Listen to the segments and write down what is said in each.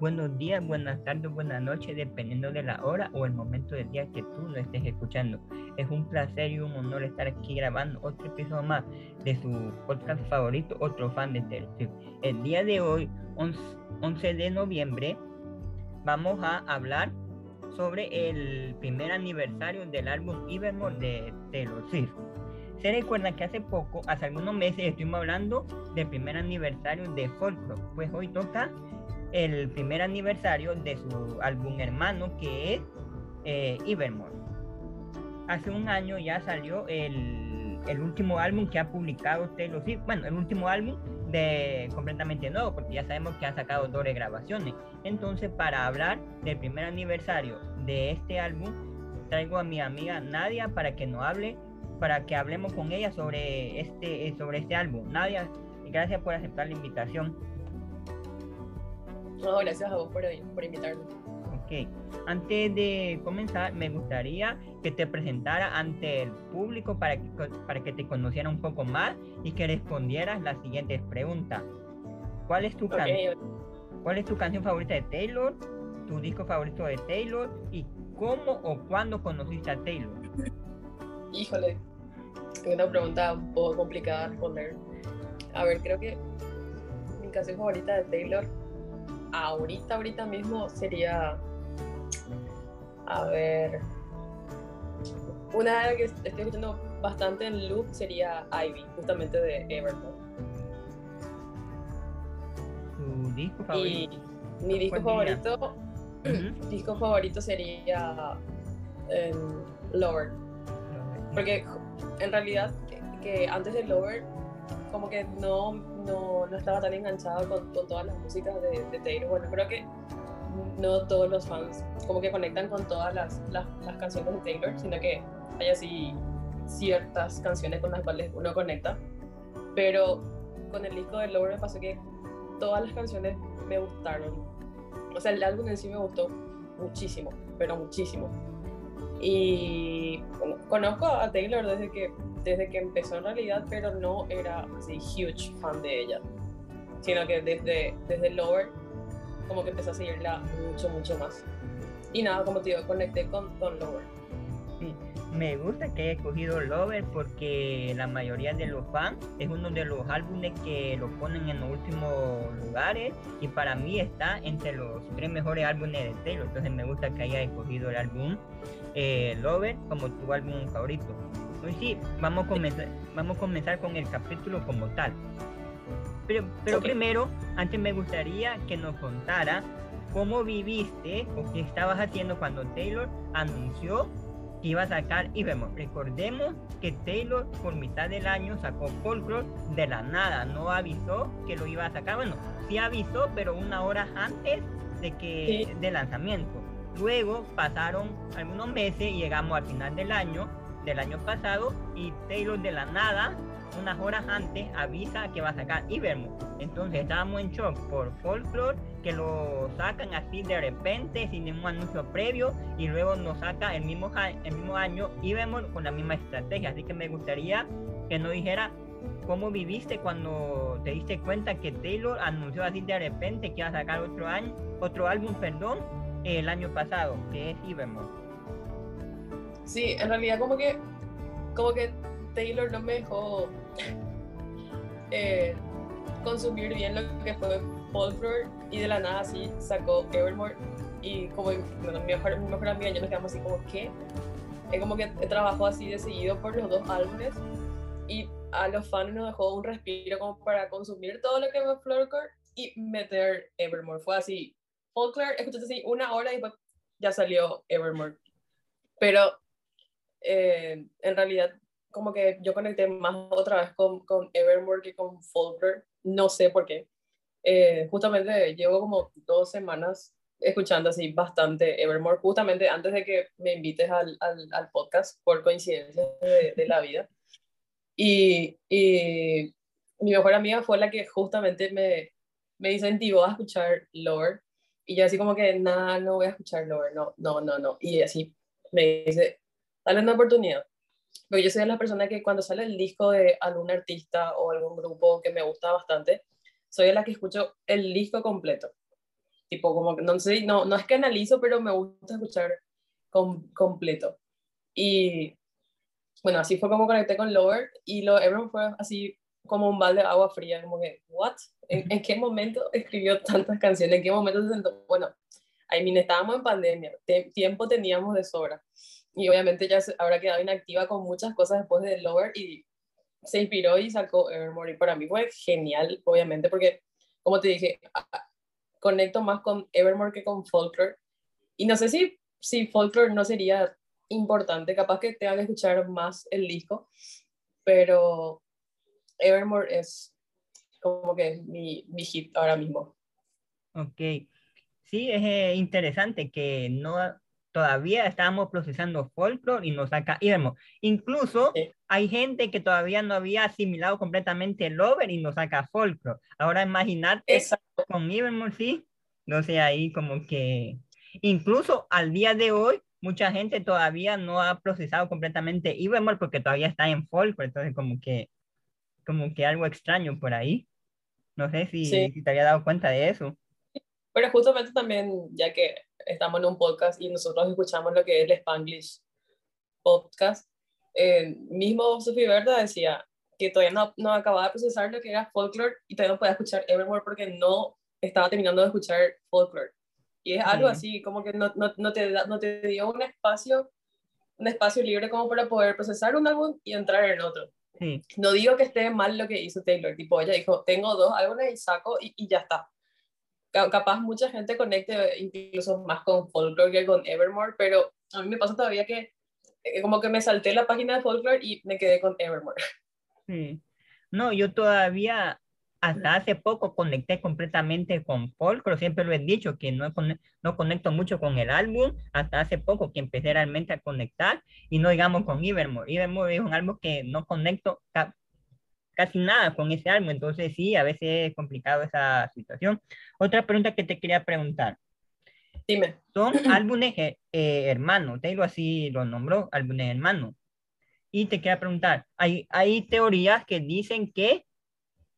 buenos días, buenas tardes, buenas noches, dependiendo de la hora o el momento del día que tú lo estés escuchando. Es un placer y un honor estar aquí grabando otro episodio más de su podcast favorito, otro fan de Taylor El día de hoy, 11 de noviembre, vamos a hablar sobre el primer aniversario del álbum Evermore de Taylor Swift. Se recuerda que hace poco, hace algunos meses, estuvimos hablando del primer aniversario de Folklore, pues hoy toca el primer aniversario de su álbum hermano que es eh, Evermore. Hace un año ya salió el, el, último álbum que ha publicado Taylor Swift, bueno, el último álbum de completamente nuevo, porque ya sabemos que ha sacado dos grabaciones. Entonces, para hablar del primer aniversario de este álbum, traigo a mi amiga Nadia para que nos hable para que hablemos con ella sobre este, sobre este álbum. Nadia, gracias por aceptar la invitación. No, gracias a vos por, por invitarme. Ok, antes de comenzar, me gustaría que te presentara ante el público para que, para que te conociera un poco más y que respondieras las siguientes preguntas. ¿Cuál es tu, canción? ¿Cuál es tu canción favorita de Taylor? ¿Tu disco favorito de Taylor? ¿Y cómo o cuándo conociste a Taylor? Híjole, es una pregunta un poco complicada de responder. A ver, creo que mi canción favorita de Taylor ahorita, ahorita mismo sería, a ver, una que estoy escuchando bastante en loop sería Ivy, justamente de Evermore. ¿Tu disco favorito? Y mi disco favorito, disco favorito sería um, Lower. Porque en realidad que, antes de Lover como que no, no, no estaba tan enganchado con, con, todas las músicas de, de Taylor. Bueno, creo que no todos los fans como que conectan con todas las, las, las, canciones de Taylor, sino que hay así ciertas canciones con las cuales uno conecta. Pero con el disco de Lover me pasó que todas las canciones me gustaron. O sea, el álbum en sí me gustó muchísimo, pero muchísimo. Y bueno, conozco a Taylor desde que, desde que empezó en realidad, pero no era así huge fan de ella, sino que desde, desde Lower como que empecé a seguirla mucho, mucho más. Y nada, como te digo, conecté con, con Lower. Sí, me gusta que haya escogido Lover porque la mayoría de los fans es uno de los álbumes que lo ponen en los últimos lugares y para mí está entre los tres mejores álbumes de Taylor. Entonces me gusta que haya escogido el álbum eh, Lover como tu álbum favorito. Hoy sí, vamos a comenzar, vamos a comenzar con el capítulo como tal. Pero, pero primero, antes me gustaría que nos contara cómo viviste o qué estabas haciendo cuando Taylor anunció que iba a sacar y vemos, recordemos que Taylor por mitad del año sacó Folklore de la nada, no avisó que lo iba a sacar, bueno, sí avisó, pero una hora antes de que de lanzamiento. Luego pasaron algunos meses y llegamos al final del año, del año pasado, y Taylor de la nada, unas horas antes, avisa que va a sacar Evermore. Entonces estábamos en shock por Folklore, que lo sacan así de repente, sin ningún anuncio previo, y luego nos saca el mismo, el mismo año Evermore con la misma estrategia. Así que me gustaría que nos dijera cómo viviste cuando te diste cuenta que Taylor anunció así de repente que iba a sacar otro año, otro álbum, perdón, el año pasado, que es Evermore. Sí, en realidad como que, como que Taylor no me dejó eh, consumir bien lo que fue Folklore y de la nada así sacó Evermore y como bueno, mi, mejor, mi mejor amiga y yo nos quedamos así como que es como que trabajó así de seguido por los dos álbumes y a los fans nos dejó un respiro como para consumir todo lo que fue Folklore y meter Evermore. Fue así, Folklore, escuchaste así una hora y ya salió Evermore. Pero eh, en realidad, como que yo conecté más otra vez con, con Evermore que con Folklore. No sé por qué. Eh, justamente llevo como dos semanas escuchando así bastante Evermore, justamente antes de que me invites al, al, al podcast por coincidencia de, de la vida. Y, y, mi mejor amiga fue la que justamente me, me incentivó a escuchar Lord y yo así como que, nada, no voy a escuchar Lover, no, no, no, no. Y así me dice, dale una oportunidad. Pero yo soy de las personas que cuando sale el disco de algún artista o algún grupo que me gusta bastante, soy de la que escucho el disco completo. Tipo, como que no sé, no, no es que analizo, pero me gusta escuchar completo. Y bueno, así fue como conecté con Lower y lo Evermore fue así como un balde de agua fría, como que, ¿what? ¿En, qué momento escribió tantas canciones? ¿En qué momento se sentó? Bueno, I mean, estábamos en pandemia, tiempo teníamos de sobra. Y obviamente ya se, habrá quedado inactiva con muchas cosas después de Lower y se inspiró y sacó Evermore. Y para mí fue genial, obviamente, porque, como te dije, conecto más con Evermore que con Folklore. Y no sé si, si Folklore no sería importante, capaz que tenga que escuchar más el disco, pero Evermore es como que mi, mi hit ahora mismo. Ok, sí, es eh, interesante que no todavía estábamos procesando folklore y nos saca Evermore. Incluso hay gente que todavía no había asimilado completamente el over y nos saca folklore. Ahora imaginarte con Evermore, sí, no sé, ahí como que incluso al día de hoy mucha gente todavía no ha procesado completamente Evermore porque todavía está en folklore, entonces como que como que algo extraño por ahí. No sé si, si te había dado cuenta de eso. Pero justamente también, ya que estamos en un podcast y nosotros escuchamos lo que es el Spanglish podcast, eh, mismo Sophie Verda decía que todavía no, no acababa de procesar lo que era folklore y todavía no podía escuchar Evermore porque no estaba terminando de escuchar folklore. Y es algo así, como que no, no, no, te, no te dio un espacio, un espacio libre como para poder procesar un álbum y entrar en otro. No digo que esté mal lo que hizo Taylor, tipo, ella dijo, tengo dos álbumes y saco y, y ya está capaz mucha gente conecte incluso más con Folklore que con Evermore, pero a mí me pasa todavía que eh, como que me salté la página de Folklore y me quedé con Evermore. Sí. No, yo todavía hasta hace poco conecté completamente con Folklore, siempre lo he dicho que no, no conecto mucho con el álbum, hasta hace poco que empecé realmente a conectar y no digamos con Evermore. Evermore es un álbum que no conecto casi nada con ese álbum, entonces sí, a veces es complicado esa situación. Otra pregunta que te quería preguntar. Dime. Son álbumes eh, hermanos, Taylor así lo nombró, álbumes hermanos. Y te quería preguntar, hay, hay teorías que dicen que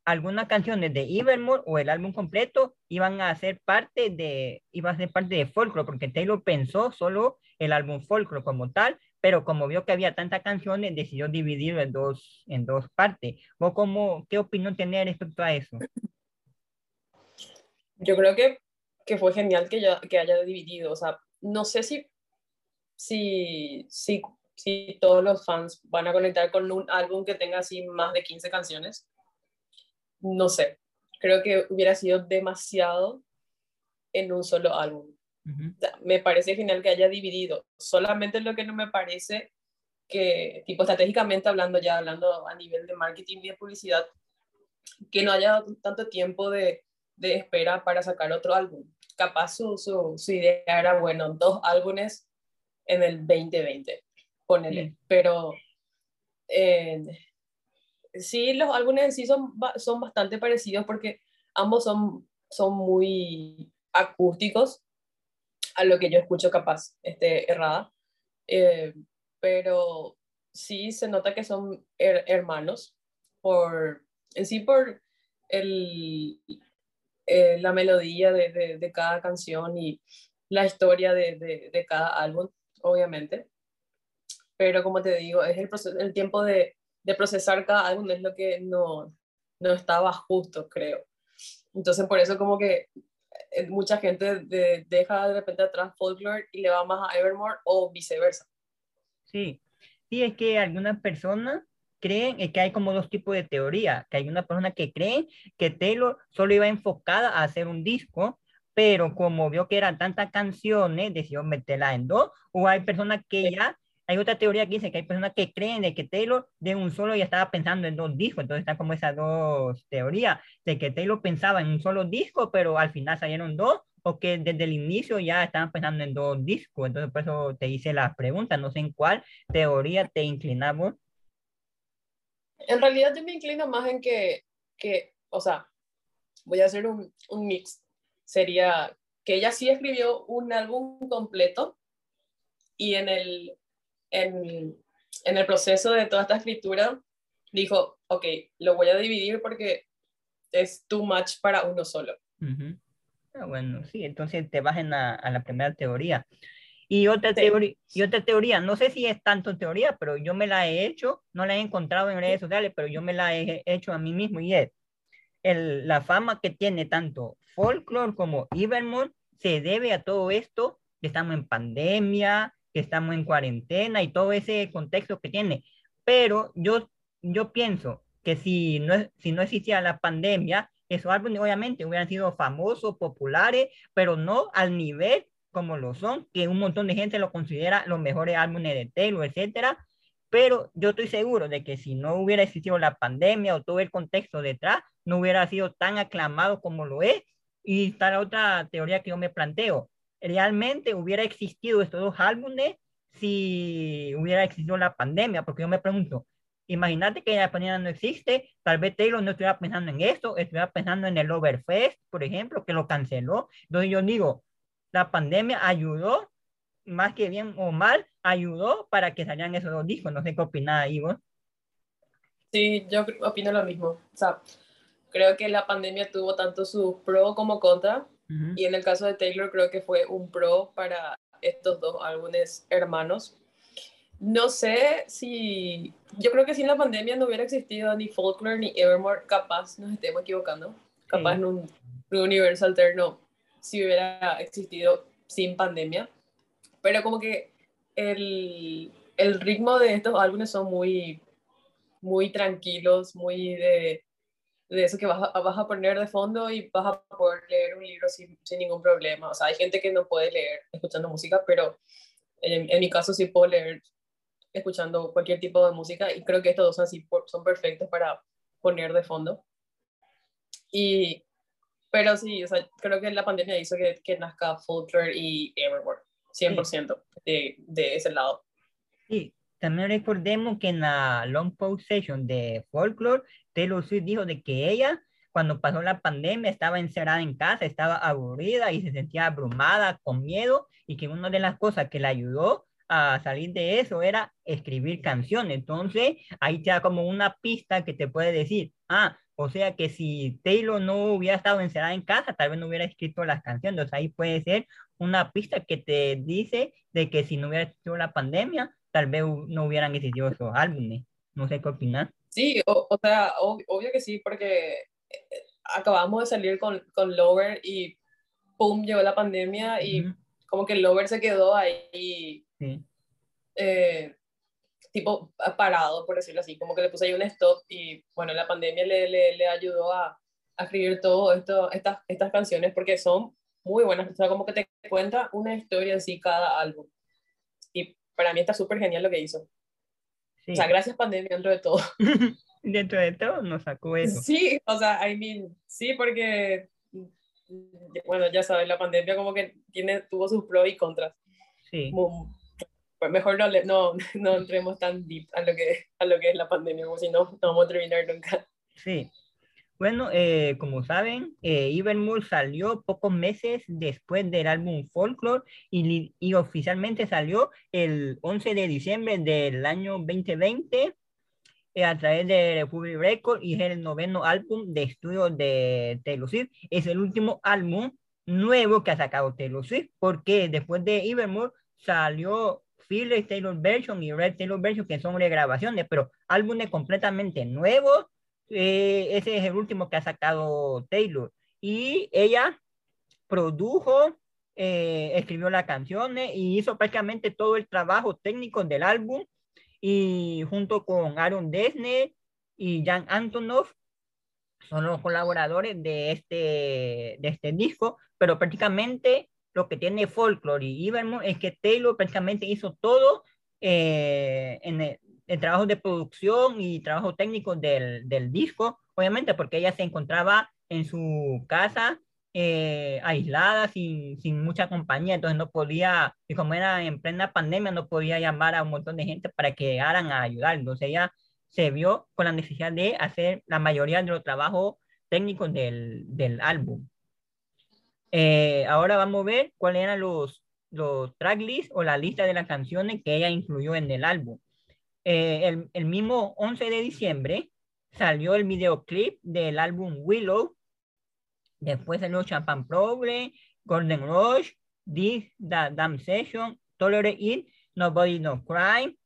algunas canciones de Evermore o el álbum completo iban a ser parte de, iba a ser parte de Folklore, porque Taylor pensó solo el álbum Folklore como tal, pero como vio que había tantas canciones, decidió dividirlo en dos, en dos partes. ¿Vos cómo, qué opinión tenés respecto a eso? Yo creo que, que fue genial que, ya, que haya dividido. O sea, no sé si, si, si, si todos los fans van a conectar con un álbum que tenga así más de 15 canciones. No sé. Creo que hubiera sido demasiado en un solo álbum me parece genial que haya dividido. Solamente lo que no me parece que, tipo estratégicamente hablando, ya hablando a nivel de marketing y de publicidad, que no haya tanto tiempo de, de espera para sacar otro álbum. Capaz su, su, su, idea era, bueno, dos álbumes en el 2020, ponele. Pero eh, sí, los álbumes en sí son, son bastante parecidos porque ambos son, son muy acústicos a lo que yo escucho capaz este, errada. Eh, pero sí se nota que son hermanos, por, en sí por el, eh, la melodía de, de, cada canción y la historia de, de, cada álbum, obviamente. Pero como te digo, es el, proceso, el tiempo de, procesar cada álbum es lo que no, no estaba justo, creo. Entonces por eso como que mucha gente deja de repente atrás folklore y le va más a Evermore o viceversa. Sí, sí, es que algunas personas creen que hay como dos tipos de teoría, que hay una persona que cree que Taylor solo iba enfocada a hacer un disco, pero como vio que eran tantas canciones, decidió meterla en dos, o hay personas que ya hay otra teoría que dice que hay personas que creen de que Taylor de un solo ya estaba pensando en dos discos, entonces están como esas dos teorías, de que Taylor pensaba en un solo disco, pero al final salieron dos, o que desde el inicio ya estaban pensando en dos discos, entonces por eso te hice la pregunta, no sé en cuál teoría te inclinamos. En realidad yo me inclino más en que, que o sea, voy a hacer un, un mix, sería que ella sí escribió un álbum completo y en el en, en el proceso de toda esta escritura, dijo, ok, lo voy a dividir porque es too much para uno solo. Ah, bueno, sí, entonces te vas a, a la primera teoría. Y otra, teoría, y otra teoría, no sé si es tanto teoría, pero yo me la he hecho, no la he encontrado en redes sociales, pero yo me la he hecho a mí mismo y es el, la fama que tiene tanto Folklore como Evermore se debe a todo esto, que estamos en pandemia, que estamos en cuarentena y todo ese contexto que tiene. Pero yo, yo pienso que si no, si no existía la pandemia, esos álbumes obviamente hubieran sido famosos, populares, pero no al nivel como lo son, que un montón de gente lo considera los mejores álbumes de Taylor, etcétera. Pero yo estoy seguro de que si no hubiera existido la pandemia o todo el contexto detrás, no hubiera sido tan aclamado como lo es. Y está la otra teoría que yo me planteo. ¿Realmente hubiera existido estos dos álbumes si hubiera existido la pandemia? Porque yo me pregunto, imagínate que la pandemia no existe, tal vez Taylor no estuviera pensando en esto, estuviera pensando en el Overfest, por ejemplo, que lo canceló. Entonces yo digo, la pandemia ayudó, más que bien o mal, ayudó para que salieran esos dos discos. No sé qué opinás, Ivo. Sí, yo opino lo mismo. O sea, creo que la pandemia tuvo tanto su pro como contra. Y en el caso de Taylor, creo que fue un pro para estos dos álbumes hermanos. No sé si. Yo creo que sin la pandemia no hubiera existido ni Folklore ni Evermore. Capaz nos estemos equivocando. Capaz en un, un universo alterno si hubiera existido sin pandemia. Pero como que el, el ritmo de estos álbumes son muy, muy tranquilos, muy de, de eso que vas a, vas a, poner de fondo y vas a poder leer un libro sin, sin, ningún problema. O sea, hay gente que no puede leer escuchando música, pero en, en, mi caso sí puedo leer escuchando cualquier tipo de música y creo que estos dos así, son perfectos para poner de fondo. Y pero sí, o sea, creo que la pandemia hizo que, que nazca Folklore y Evermore, 100% de, de, ese lado. Sí, también recordemos que en la Long Post Session de Folklore, Taylor Swift dijo de que ella, cuando pasó la pandemia, estaba encerrada en casa, estaba aburrida y se sentía abrumada, con miedo, y que una de las cosas que la ayudó a salir de eso era escribir canciones. Entonces, ahí te da como una pista que te puede decir, ah, o sea que si Taylor no hubiera estado encerrada en casa, tal vez no hubiera escrito las canciones. Entonces ahí puede ser una pista que te dice de que si no hubiera existido la pandemia, tal vez no hubieran existido esos álbumes. No sé qué opinas. Sí, o, sea, obvio que sí, porque eh, acabamos de salir con, con Lover y pum, llegó la pandemia y como que Lover se quedó ahí. Sí. Eh, tipo parado, por decirlo así, como que le puse ahí un stop y bueno, la pandemia le, le, le ayudó a, a, escribir todo esto, estas, estas canciones porque son muy buenas, o sea, como que te cuenta una historia así cada álbum. Para mí está súper genial lo que hizo. O sea, gracias pandemia dentro de todo. dentro de todo nos sacó eso. Sí, o sea, I mean, sí, porque, bueno, ya sabes, la pandemia como que tiene, tuvo sus pros y contras. Sí pues mejor no, no, no entremos tan deep a lo, que, a lo que es la pandemia, como si no, no vamos a terminar nunca. Sí. Bueno, eh, como saben, eh, salió pocos meses después del álbum Folklore y, oficialmente salió el 11 de diciembre del año 2020 eh, a través de Republic Records y es el noveno álbum de estudio de Taylor Swift. Es el último álbum nuevo que ha sacado Taylor Swift porque después de Evermore salió Philly Taylor Version y Red Taylor Version, que son regrabaciones, pero álbumes completamente nuevos. Eh, ese es el último que ha sacado Taylor. Y ella produjo, eh, escribió las canciones y hizo prácticamente todo el trabajo técnico del álbum. Y junto con Aaron Desner y Jan Antonoff, son los colaboradores de este, de este disco, pero prácticamente lo que tiene Folklore y Evermore es que Taylor prácticamente hizo todo eh, en el, trabajo de producción y trabajo técnico del, del, disco, obviamente porque ella se encontraba en su casa eh, aislada, sin, sin, mucha compañía, entonces no podía, y como era en plena pandemia, no podía llamar a un montón de gente para que llegaran a ayudar, entonces ella se vio con la necesidad de hacer la mayoría de los trabajos técnicos del, del álbum. Eh, ahora vamos a ver cuáles eran los, los tracklists o la lista de las canciones que ella incluyó en el álbum. Eh, el, mismo 11 de diciembre salió el videoclip del álbum Willow Después salió Champagne Problem, Golden Rush, This the Damn Session, Tolerate It, Nobody No Crime,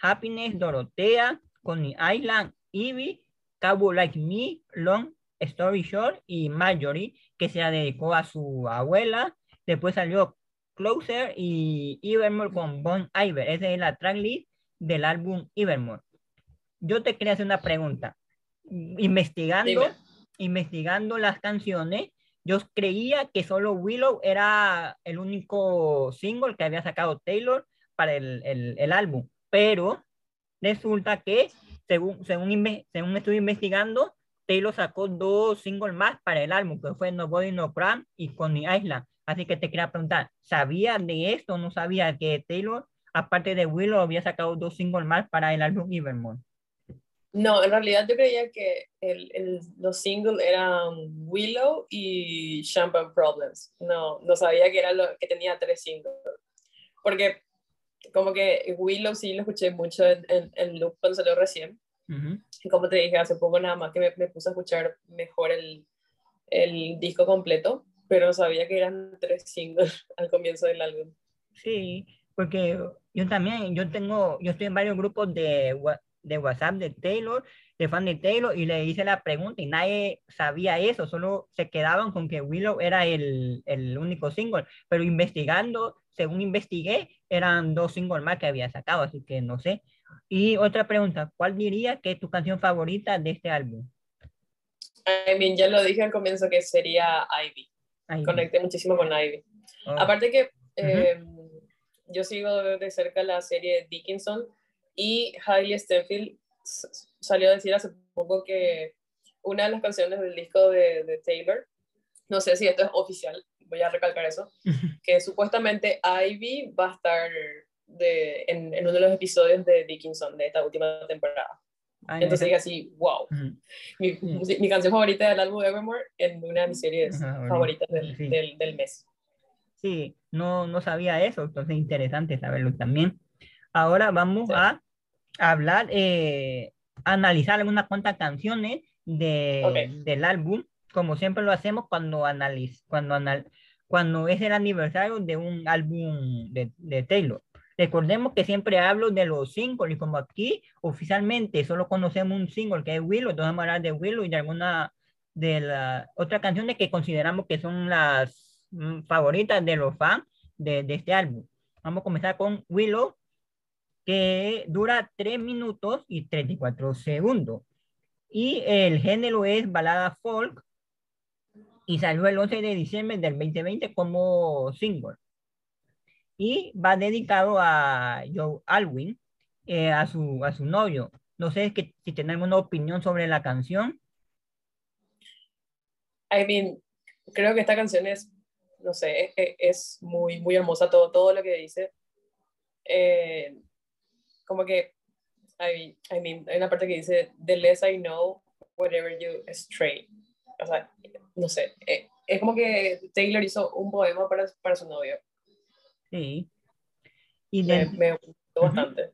Happiness, Dorotea, Coney Island, Evie, Cabo Like Me, Long Story Short y Marjorie, que se dedicó a su abuela. Después salió Closer y Evermore con Bon Iver. Esa es la tracklist del álbum Evermore. Yo te quería hacer una pregunta. Investigando, investigando las canciones, yo creía que solo Willow era el único single que había sacado Taylor para el, el, el álbum, pero resulta que según, según, según estuve investigando, Taylor sacó dos singles más para el álbum, que fue Nobody No Pram y Coney Island. Así que te quería preguntar, ¿sabía de esto no sabía que Taylor, aparte de Willow, había sacado dos singles más para el álbum Evermore? No, en realidad yo creía que el, el, los singles eran Willow y Champagne Problems. No, no sabía que, era lo, que tenía tres singles. Porque como que Willow sí lo escuché mucho en, en, en loop cuando salió recién. Uh -huh. Y como te dije hace poco nada más que me, me puse a escuchar mejor el, el disco completo, pero no sabía que eran tres singles al comienzo del álbum. Sí, porque yo también, yo tengo, yo estoy en varios grupos de, de WhatsApp de Taylor, de fan de Taylor, y le hice la pregunta y nadie sabía eso, solo se quedaban con que Willow era el, el único single, pero investigando, según investigué, eran dos singles más que había sacado, así que no sé. Y otra pregunta, ¿cuál diría que es tu canción favorita de este álbum? I mean, ya lo dije al comienzo que sería Ivy. Ivy. Conecté muchísimo con Ivy. Oh. Aparte que eh, uh -huh. Yo sigo de cerca la serie Dickinson y Hailey Stenfield salió a decir hace poco que una de las canciones del disco de, de Taylor, no sé si esto es oficial, voy a recalcar eso, que supuestamente Ivy va a estar de, en, en, uno de los episodios de Dickinson de esta última temporada. Ay, Entonces dije así, wow. Uh -huh. mi, sí. mi, canción favorita del álbum Evermore en una de mis series uh -huh, favoritas del, sí. del, del, mes. Sí, no, no sabía eso, entonces interesante saberlo también. Ahora vamos sí. a hablar, eh, analizar algunas cuantas canciones de, okay. del álbum, como siempre lo hacemos cuando, analiz, cuando, anal, cuando es el aniversario de un álbum de, de Taylor. Recordemos que siempre hablo de los singles y como aquí oficialmente solo conocemos un single que es Willow, entonces vamos a hablar de Willow y de alguna de las otras canciones que consideramos que son las mm, favoritas de los fans de, este álbum. Vamos a comenzar con Willow, que dura 3 minutos y 34 segundos. Y el género es balada folk y salió el 11 de diciembre del 2020 como single y va dedicado a Joe Alwyn, eh, a, su, a su novio. No sé que, si tenemos una opinión sobre la canción. I creo que esta canción es, no sé, es, es muy, muy hermosa todo, todo lo que dice. Eh, como que, I mean, I mean, hay una parte que dice, the less I know, whatever you stray. O sea, no sé, eh, es como que Taylor hizo un poema para, para su novio Sí. Y de, me, me, gustó bastante.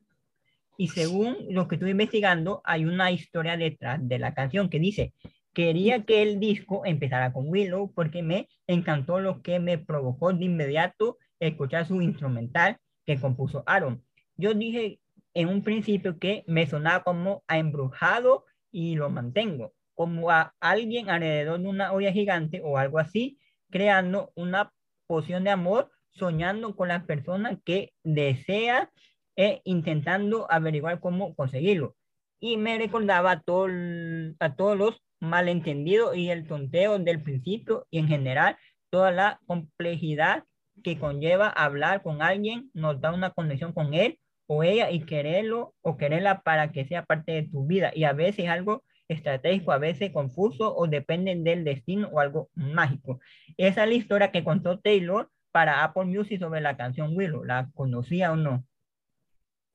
Y según lo que estuve investigando, hay una historia detrás de la canción que dice, quería que el disco empezara con Willow porque me encantó lo que me provocó de inmediato escuchar su instrumental que compuso Aaron. Yo dije en un principio que me sonaba como a embrujado y lo mantengo, como a alguien alrededor de una olla gigante o algo así, creando una poción de amor soñando con la persona que desea e intentando averiguar cómo conseguirlo. Y me recordaba a, todo, a todos los malentendidos y el tonteo del principio y en general toda la complejidad que conlleva hablar con alguien, nos da una conexión con él o ella y quererlo o quererla para que sea parte de tu vida. Y a veces algo estratégico, a veces confuso o depende del destino o algo mágico. Esa es la historia que contó Taylor para Apple Music sobre la canción Willow. ¿La conocía o no?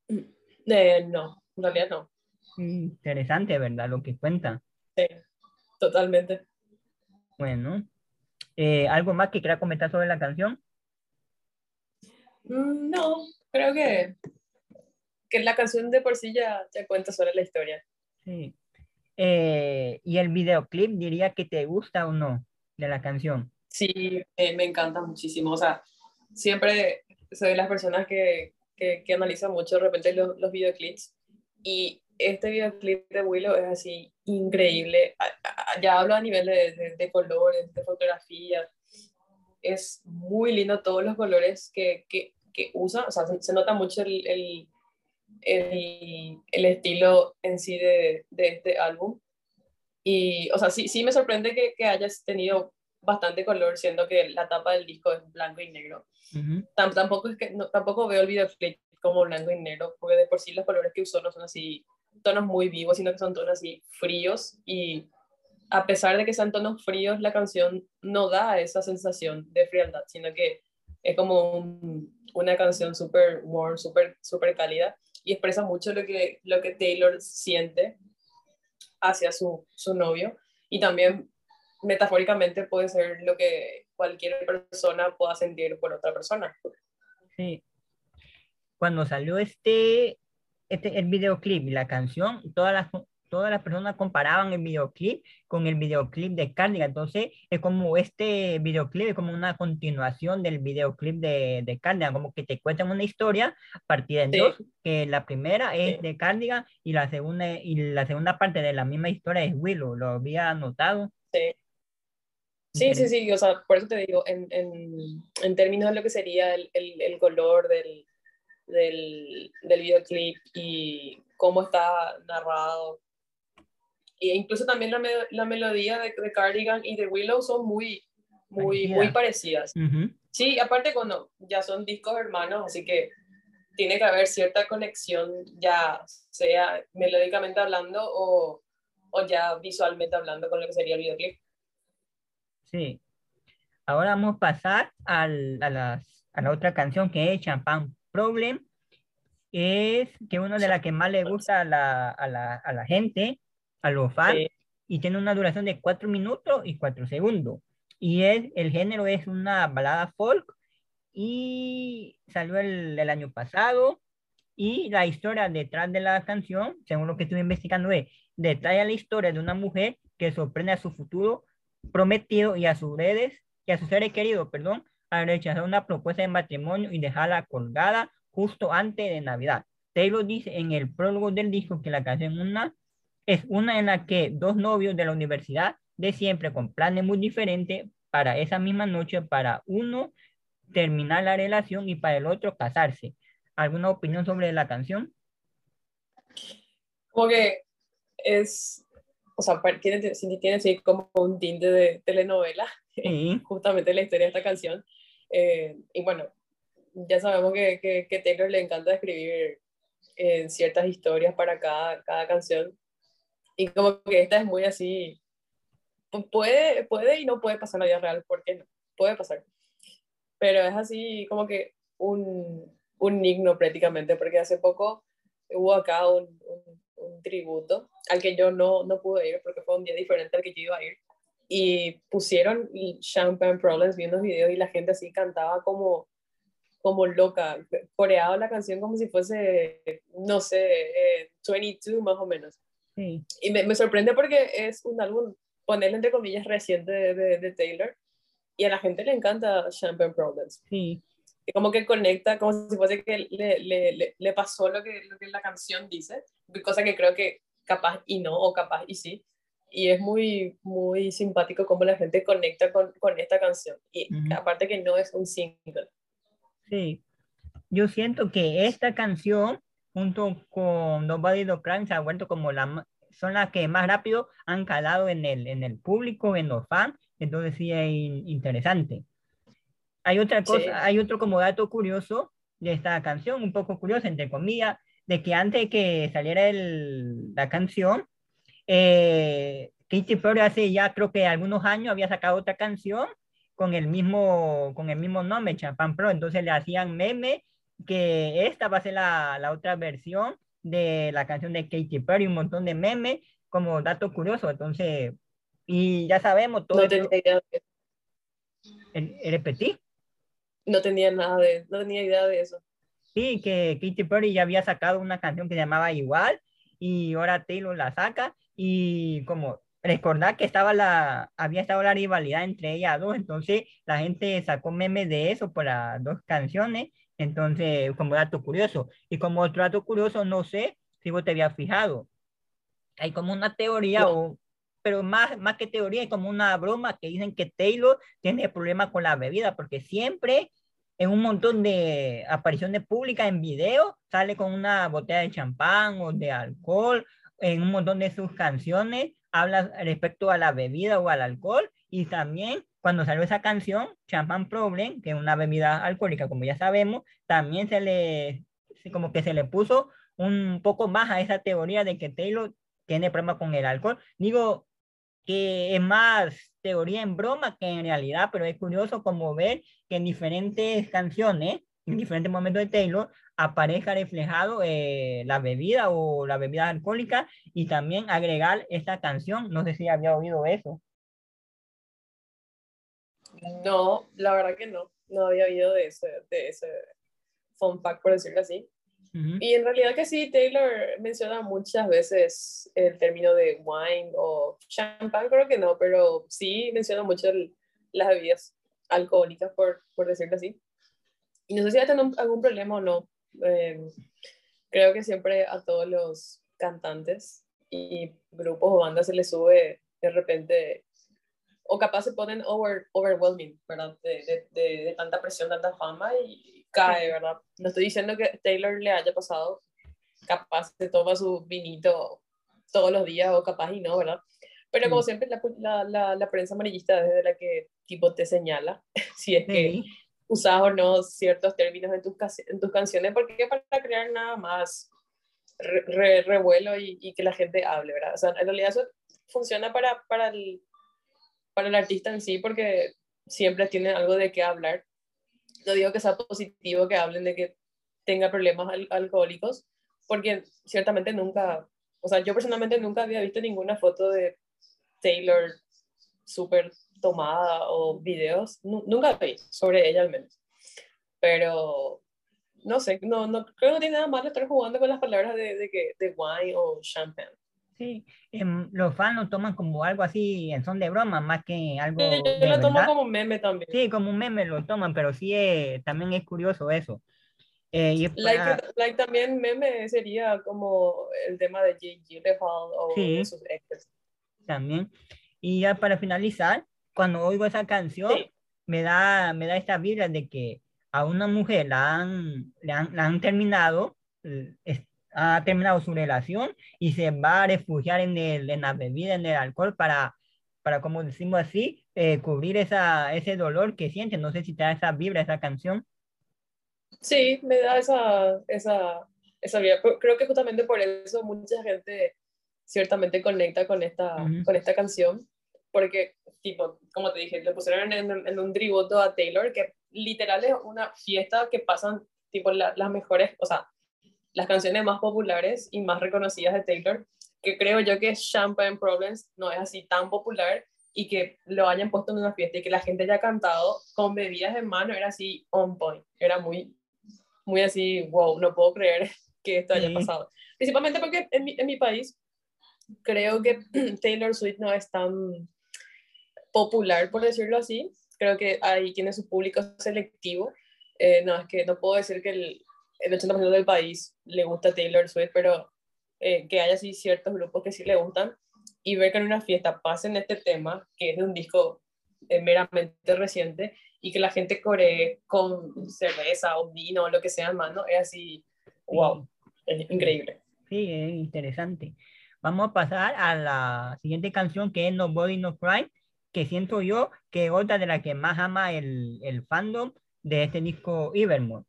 Eh, no, en realidad no. Interesante, ¿verdad? Lo que cuenta. Sí, totalmente. Bueno, eh, ¿algo más que quiera comentar sobre la canción? Mm, no, creo que, que la canción de por sí ya, ya cuenta sobre la historia. Sí. Eh, ¿Y el videoclip diría que te gusta o no? de la canción. Sí, eh, me encanta muchísimo. O sea, siempre soy de las personas que, que, que analizan mucho de repente los, los videoclips y este videoclip de Willow es así increíble. Ya hablo a nivel de, de, colores, de fotografía. Es muy lindo todos los colores que, que, que usa. O sea, se, nota mucho el, el, el, el, estilo en sí de, de, este álbum. Y, o sea, sí, sí me sorprende que, que hayas tenido bastante color, siendo que la tapa del disco es blanco y negro. tampoco, es que, no, tampoco veo el videoclip como blanco y negro, porque de por sí los colores que usó no son así tonos muy vivos, sino que son tonos así fríos y a pesar de que sean tonos fríos, la canción no da esa sensación de frialdad, sino que es como una canción súper warm, súper super cálida y expresa mucho lo que, lo que Taylor siente hacia su, su novio y también metafóricamente puede ser lo que cualquier persona pueda sentir por otra persona. Sí. Cuando salió este, este, el videoclip y la canción, todas las, todas las personas comparaban el videoclip con el videoclip de Cardigan. Entonces, es como este videoclip, es como una continuación del videoclip de, de Cardigan, como que te cuentan una historia partida en dos, que la primera es de Cardigan y la, segunda, y la segunda parte de la misma historia es Willow. ¿Lo había notado? Sí. Sí, sí, sí, o sea, por eso te digo, en, en, en términos de lo que sería el, el, el color del, del, del videoclip y cómo está narrado. E incluso también la, la melodía de, de, Cardigan y de Willow son muy, muy, muy parecidas. Sí, aparte cuando ya son discos hermanos, así que tiene que haber cierta conexión, ya sea melódicamente hablando o, o ya visualmente hablando con lo que sería el videoclip. Sí. Ahora vamos a pasar al, a, las, a la otra canción que es Champagne Problem es que una de las que más le gusta a la, a la, a la gente, a los fans, y tiene una duración de 4 minutos y 4 segundos. Y es, el género es una balada folk y salió el, el, año pasado. Y la historia detrás de la canción, según lo que estuve investigando, es detalla la historia de una mujer que sorprende a su futuro prometido y a sus redes, y a sus seres queridos, perdón, al rechazar una propuesta de matrimonio y dejarla colgada justo antes de Navidad. Taylor dice en el prólogo del disco que la canción una, es una en la que dos novios de la universidad de siempre con planes muy diferentes para esa misma noche, para uno terminar la relación y para el otro casarse. ¿Alguna opinión sobre la canción? Como que es, o sea, tiene, tiene así como un tinte de telenovela, justamente la historia de esta canción. Eh, y bueno, ya sabemos que, que, que Taylor le encanta escribir eh, ciertas historias para cada, cada canción. Y como que esta es muy así, puede, puede y no puede pasar en la vida real, porque no, puede pasar. Pero es así como que un, un himno prácticamente, porque hace poco hubo acá un, un, un, tributo al que yo no, no pude ir porque fue un día diferente al que yo iba a ir. Y pusieron Champagne Problems viendo videos y la gente así cantaba como como loca, coreado la canción como si fuese, no sé, eh, 22 más o menos. Sí. Y me, me, sorprende porque es un álbum, ponerle entre comillas, reciente de, de, de, Taylor, y a la gente le encanta Champagne Problems. Sí. Y como que conecta, como si fuese que le, le, le, pasó lo que, lo que la canción dice, cosa que creo que capaz y no, o capaz y sí. Y es muy, muy simpático cómo la gente conecta con, con esta canción. Y uh -huh. aparte que no es un single. Sí, yo siento que esta canción, junto con Nobody No Crime, se ha vuelto como la, son las que más rápido han calado en el, en el público, en los fans, entonces sí es interesante. Hay otra cosa, sí. hay otro como dato curioso de esta canción, un poco curioso, entre comillas, de que antes de que saliera el, la canción, eh, Katy Perry hace ya creo que algunos años había sacado otra canción con el mismo, con el mismo nombre, Champagne Pro. Entonces le hacían meme que esta va a ser la, la otra versión de la canción de Katy Perry, un montón de memes como dato curioso. Entonces, y ya sabemos todo. No tenía idea de ¿El, repetí? No tenía nada de, no tenía idea de eso. Sí, que Katy Perry ya había sacado una canción que se llamaba igual y ahora Taylor la saca y como recordar que estaba la, había estado la rivalidad entre ellas dos, entonces la gente sacó memes de eso por las dos canciones, entonces como dato curioso. Y como otro dato curioso, no sé si vos te habías fijado, hay como una teoría, o, pero más, más que teoría, hay como una broma que dicen que Taylor tiene problemas con la bebida, porque siempre en un montón de apariciones públicas en video sale con una botella de champán o de alcohol, en un montón de sus canciones habla respecto a la bebida o al alcohol y también cuando salió esa canción, Champagne Problem, que es una bebida alcohólica, como ya sabemos, también se le, como que se le puso un poco más a esa teoría de que Taylor tiene problemas con el alcohol. Digo que es más teoría en broma que en realidad, pero es curioso como ver que en diferentes canciones, en diferentes momentos de Taylor, aparezca reflejado eh, la bebida o la bebida alcohólica y también agregar esta canción. No sé si había oído eso. No, la verdad que no. No había oído de ese, de ese fun fact, por decirlo así. Y en realidad que sí, Taylor menciona muchas veces el término de wine o champán, creo que no, pero sí menciona mucho las bebidas alcohólicas, por, por decirlo así. Y no sé si va a tener algún problema o no Em, creo que siempre a todos los cantantes y grupos o bandas se les sube de repente, o capaz se ponen over, overwhelming, ¿verdad? De, de, de, tanta presión, tanta fama y cae, ¿verdad? No estoy diciendo que Taylor le haya pasado, capaz se toma su vinito todos los días o capaz y no, ¿verdad? Pero como siempre, la, la, la, prensa amarillista desde la que tipo te señala si es que usas o no ciertos términos en tus, en tus canciones, porque para crear nada más revuelo y, que la gente hable, ¿verdad? O sea, en realidad eso funciona para, para, el, para el artista en sí, porque siempre tiene algo de qué hablar. No digo que sea positivo que hablen de que tenga problemas alcohólicos, porque ciertamente nunca, o sea, yo personalmente nunca había visto ninguna foto de Taylor súper tomada o videos, nunca vi sobre ella al menos. Pero no sé, no, no creo que no tiene nada malo estar jugando con las palabras de, de, que, de wine o champagne. Sí, em, los fans lo toman como algo así en son de broma, más que algo. Sí, yo lo tomo como un meme también. Sí, como un meme lo toman, pero sí eh, también es curioso eso. Eh, y like, like, también meme sería como el tema de Jake Gyllenhaal o sí, sus exes. También. Y ya para finalizar, cuando oigo esa canción, me, da, me da esta vibra de que a una mujer la han, la han, terminado, eh, ha terminado su relación y se va a refugiar en, el, en la bebida, en el alcohol para, para como decimos así, eh, cubrir esa, ese dolor que siente. No sé si te da esa vibra, esa canción. Sí, me da esa, esa, esa vibra. Creo que justamente por eso mucha gente ciertamente conecta con esta, con esta canción, porque tipo, como te dije, le pusieron en, un tributo a Taylor, que literal es una fiesta que pasan, tipo, las mejores, o sea, las canciones más populares y más reconocidas de Taylor, que creo yo que Champagne Problems no es así tan popular y que lo hayan puesto en una fiesta y que la gente haya cantado con bebidas en mano, era así on point, era muy, muy así, wow, no puedo creer que esto haya pasado. Principalmente porque en mi, en mi país creo que Taylor Swift no es tan popular, por decirlo así. Creo que ahí tiene su público selectivo. Eh, no, es que no puedo decir que el, el 80% del país le gusta Taylor Swift, pero eh, que haya así ciertos grupos que sí le gustan y ver que en una fiesta pasen este tema, que es de un disco eh, meramente reciente, y que la gente coree con cerveza o vino o lo que sea en mano, es así, wow, es increíble. Sí, es interesante. Vamos a pasar a la siguiente canción que es Nobody No Crime que siento yo que es otra de las que más ama el, el fandom de este disco Evermore.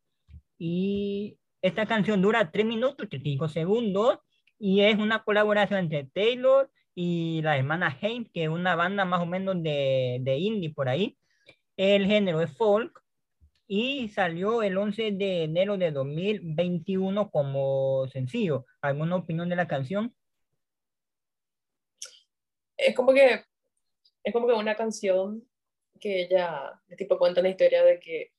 Y esta canción dura 3 minutos 35 segundos y es una colaboración entre Taylor y la hermana Haim, que es una banda más o menos de, de indie por ahí. El género es folk y salió el 11 de enero de 2021 como sencillo. ¿Alguna opinión de la canción? Es como que es como que una canción que ella, tipo, cuenta una historia de que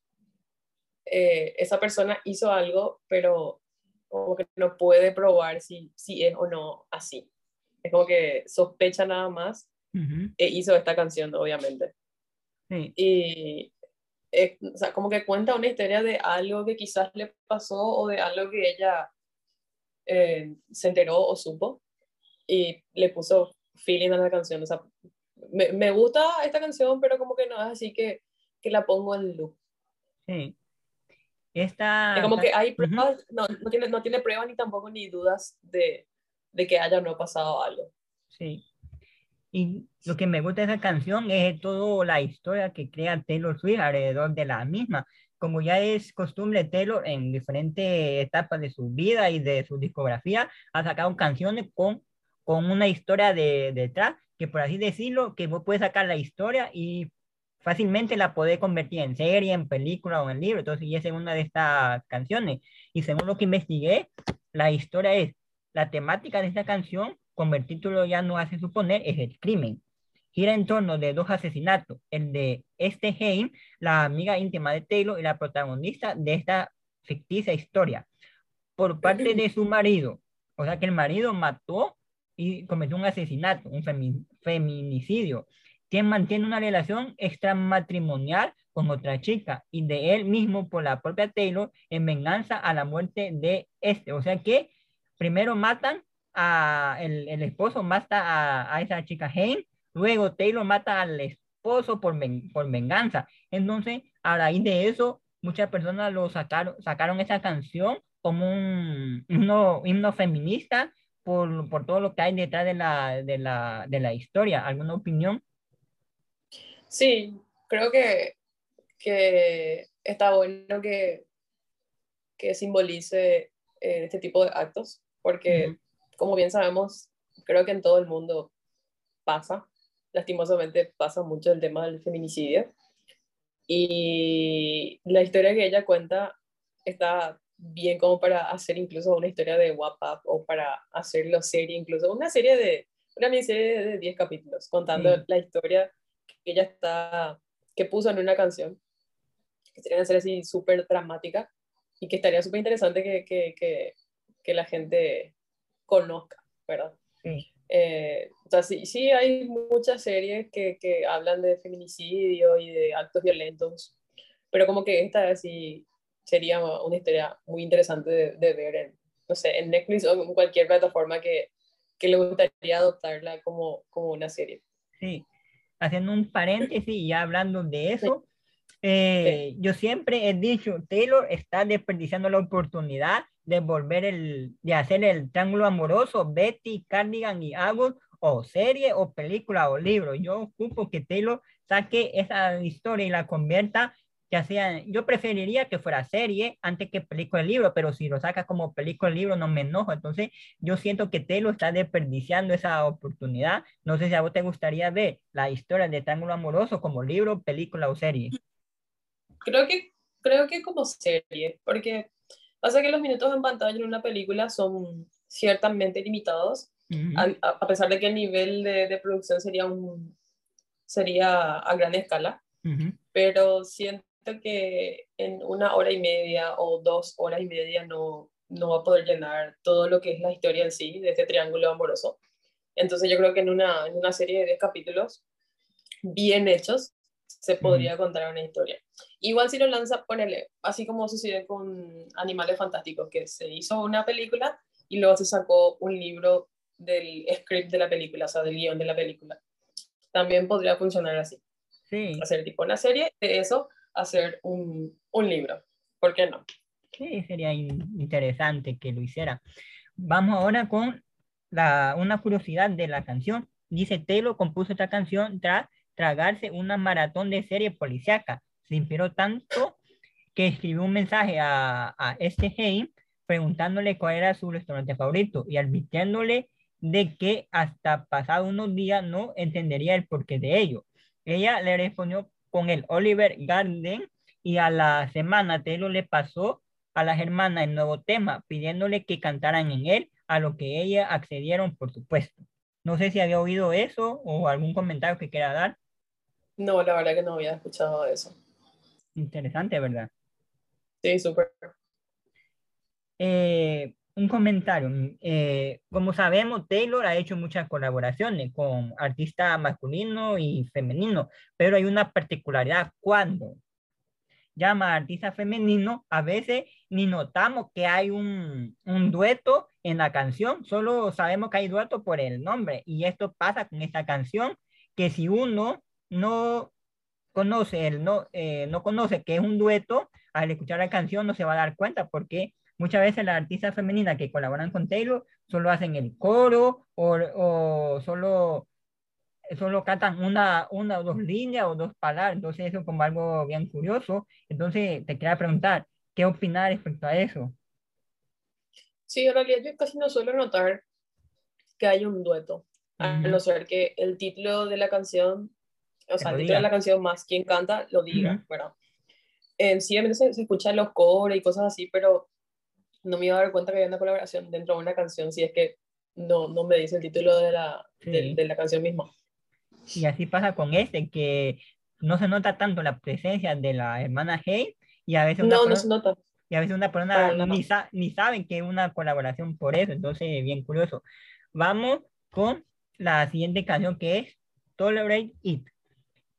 eh, esa persona hizo algo, pero como que no puede probar si, si es o no así. Es como que sospecha nada más Ujú, e hizo esta canción, obviamente. Sí, Y, eh, o sea, como que cuenta una historia de algo que quizás le pasó o de algo que ella eh, se enteró o supo y le puso feeling a la canción. O sea, me, me gusta esta canción, pero como que no es así que, que la pongo en loop. sí. Esta, Es como que hay pruebas, no, no, tiene, no tiene pruebas ni tampoco ni dudas de, de que haya o no pasado algo. Sí. Y lo que me gusta de esa canción es toda la historia que crea Taylor Swift alrededor de la misma. Como ya es costumbre, Taylor en diferentes etapas de su vida y de su discografía ha sacado canciones con, con una historia de, detrás, que por así decirlo, que vos puedes sacar la historia y fácilmente la podés convertir en serie, en película o en libro. Entonces, y esa es una de estas canciones. Y según lo que investigué, la historia es la temática de esta canción, como el título ya no hace suponer, es el crimen. Gira en torno de dos asesinatos, el de este Haim, la amiga íntima de Taylor y la protagonista de esta ficticia historia, por parte de su marido. O sea que el marido mató y cometió un asesinato, un femi- feminicidio, quien mantiene una relación extramatrimonial con otra chica y de él mismo por la propia Taylor en venganza a la muerte de este. O sea que primero matan a el, el esposo, mata a, a esa chica Haim, luego Taylor mata al esposo por, ven- por venganza. Entonces, a raíz de eso, muchas personas lo sacaron, sacaron esa canción como un himno, himno feminista por, por todo lo que hay detrás de la, de la, de la historia. ¿Alguna opinión? Sí, creo que, que está bueno que, que simbolice eh, este tipo de actos, porque Ujú. como bien sabemos, creo que en todo el mundo pasa, lastimosamente pasa mucho el tema del feminicidio. Y la historia que ella cuenta está bien como para hacer incluso una historia de WhatsApp o para hacerlo serie, incluso una serie de, una miniserie de 10 capítulos, contando Sí. la historia que ella está, que puso en una canción, que sería una serie así súper dramática y que estaría súper interesante que, que, que, que la gente conozca, ¿verdad? Sí. Eh, o sea, sí, sí hay muchas series que, que hablan de feminicidio y de actos violentos, pero como que esta así sería una historia muy interesante de, de ver en, no sé, en Netflix o en cualquier plataforma que, que le gustaría adoptarla como, como una serie. Sí, haciendo un paréntesis y ya hablando de eso, eh, yo siempre he dicho, Taylor está desperdiciando la oportunidad de volver el, de hacer el triángulo amoroso, Betty, Cardigan y Abbott, o serie, o película, o libro. Yo ocupo que Taylor saque esa historia y la convierta, ya sea, yo preferiría que fuera serie antes que película o libro, pero si lo saca como película o libro no me enojo. Entonces, yo siento que Taylor está desperdiciando esa oportunidad. No sé si a vos te gustaría ver la historia de Triángulo Amoroso como libro, película o serie. Creo que, creo que como serie, porque pasa que los minutos en pantalla en una película son ciertamente limitados, Ujú. a, a pesar de que el nivel de, de producción sería, un, sería a gran escala, Ujú. pero siento que en una hora y media o dos horas y media no, no va a poder llenar todo lo que es la historia en sí de este triángulo amoroso. Entonces yo creo que en una, en una serie de 10 capítulos bien hechos se podría contar una historia. Igual si lo lanza, ponele, así como sucede con Animales Fantásticos, que se hizo una película y luego se sacó un libro del script de la película, o sea, del guion de la película. También podría funcionar así. Sí, Hacer tipo una serie, de eso, hacer un, un libro. ¿Por qué no? sí, sería in- interesante que lo hiciera. Vamos ahora con la, una curiosidad de la canción. Dice, Taylor compuso esta canción tras tragarse una maratón de serie policíaca. Se inspiró tanto que escribió un mensaje a, a este Haim preguntándole cuál era su restaurante favorito y advirtiéndole de que hasta pasado unos días no entendería el porqué de ello. Ella le respondió con el Oliver Garden y a la semana Taylor le pasó a las hermanas el nuevo tema pidiéndole que cantaran en él, a lo que ellas accedieron, por supuesto. No sé si había oído eso o algún comentario que quiera dar. No, la verdad que no había escuchado eso. Interesante, ¿verdad? Sí, súper. Eh, un comentario. Eh, como sabemos, Taylor ha hecho muchas colaboraciones con artistas masculinos y femeninos, pero hay una particularidad. Cuando llama a artista femenino, a veces ni notamos que hay un, un dueto en la canción, solo sabemos que hay dueto por el nombre. Y esto pasa con esta canción, que si uno no conoce, el, no, eh, no conoce que es un dueto, al escuchar la canción no se va a dar cuenta porque muchas veces las artistas femeninas que colaboran con Taylor solo hacen el coro o, o solo, solo cantan una, una o dos líneas o dos palabras. Entonces eso es como algo bien curioso. Entonces te quería preguntar, ¿qué opinas respecto a eso? Sí, en realidad yo casi no suelo notar que hay un dueto, a no ser que el título de la canción, o sea, el título de la canción más quien canta lo diga, ¿verdad? En sí, se, se escuchan los coros y cosas así, pero no me iba a dar cuenta que había una colaboración dentro de una canción si es que no, no me dice el título de la, de, la canción misma. Y así pasa con este, que no se nota tanto la presencia de la hermana Hay y a veces... No, no se nota. Y a veces una persona ni, ni saben que es una colaboración por eso, entonces bien curioso. Vamos con la siguiente canción que es Tolerate It,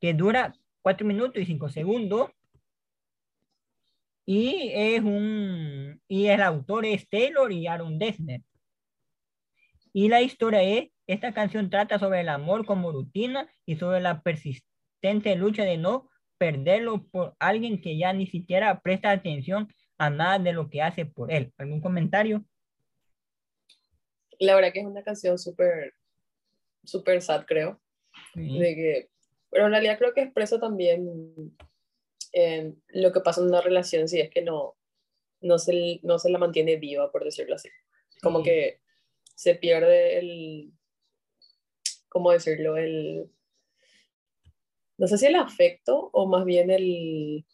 que dura 4 minutos y 5 segundos y es un y el autor es Taylor y Aaron Dessner. Y la historia es, esta canción trata sobre el amor como rutina y sobre la persistente lucha de no perderlo por alguien que ya ni siquiera presta atención a nada de lo que hace por él. ¿Algún comentario? La verdad que es una canción súper, súper sad, creo. De que, pero en realidad creo que expresa también lo que pasa en una relación si es que no, no, se, no se la mantiene viva, por decirlo así. Como que se pierde el, ¿cómo decirlo? El, no sé si el afecto o más bien el,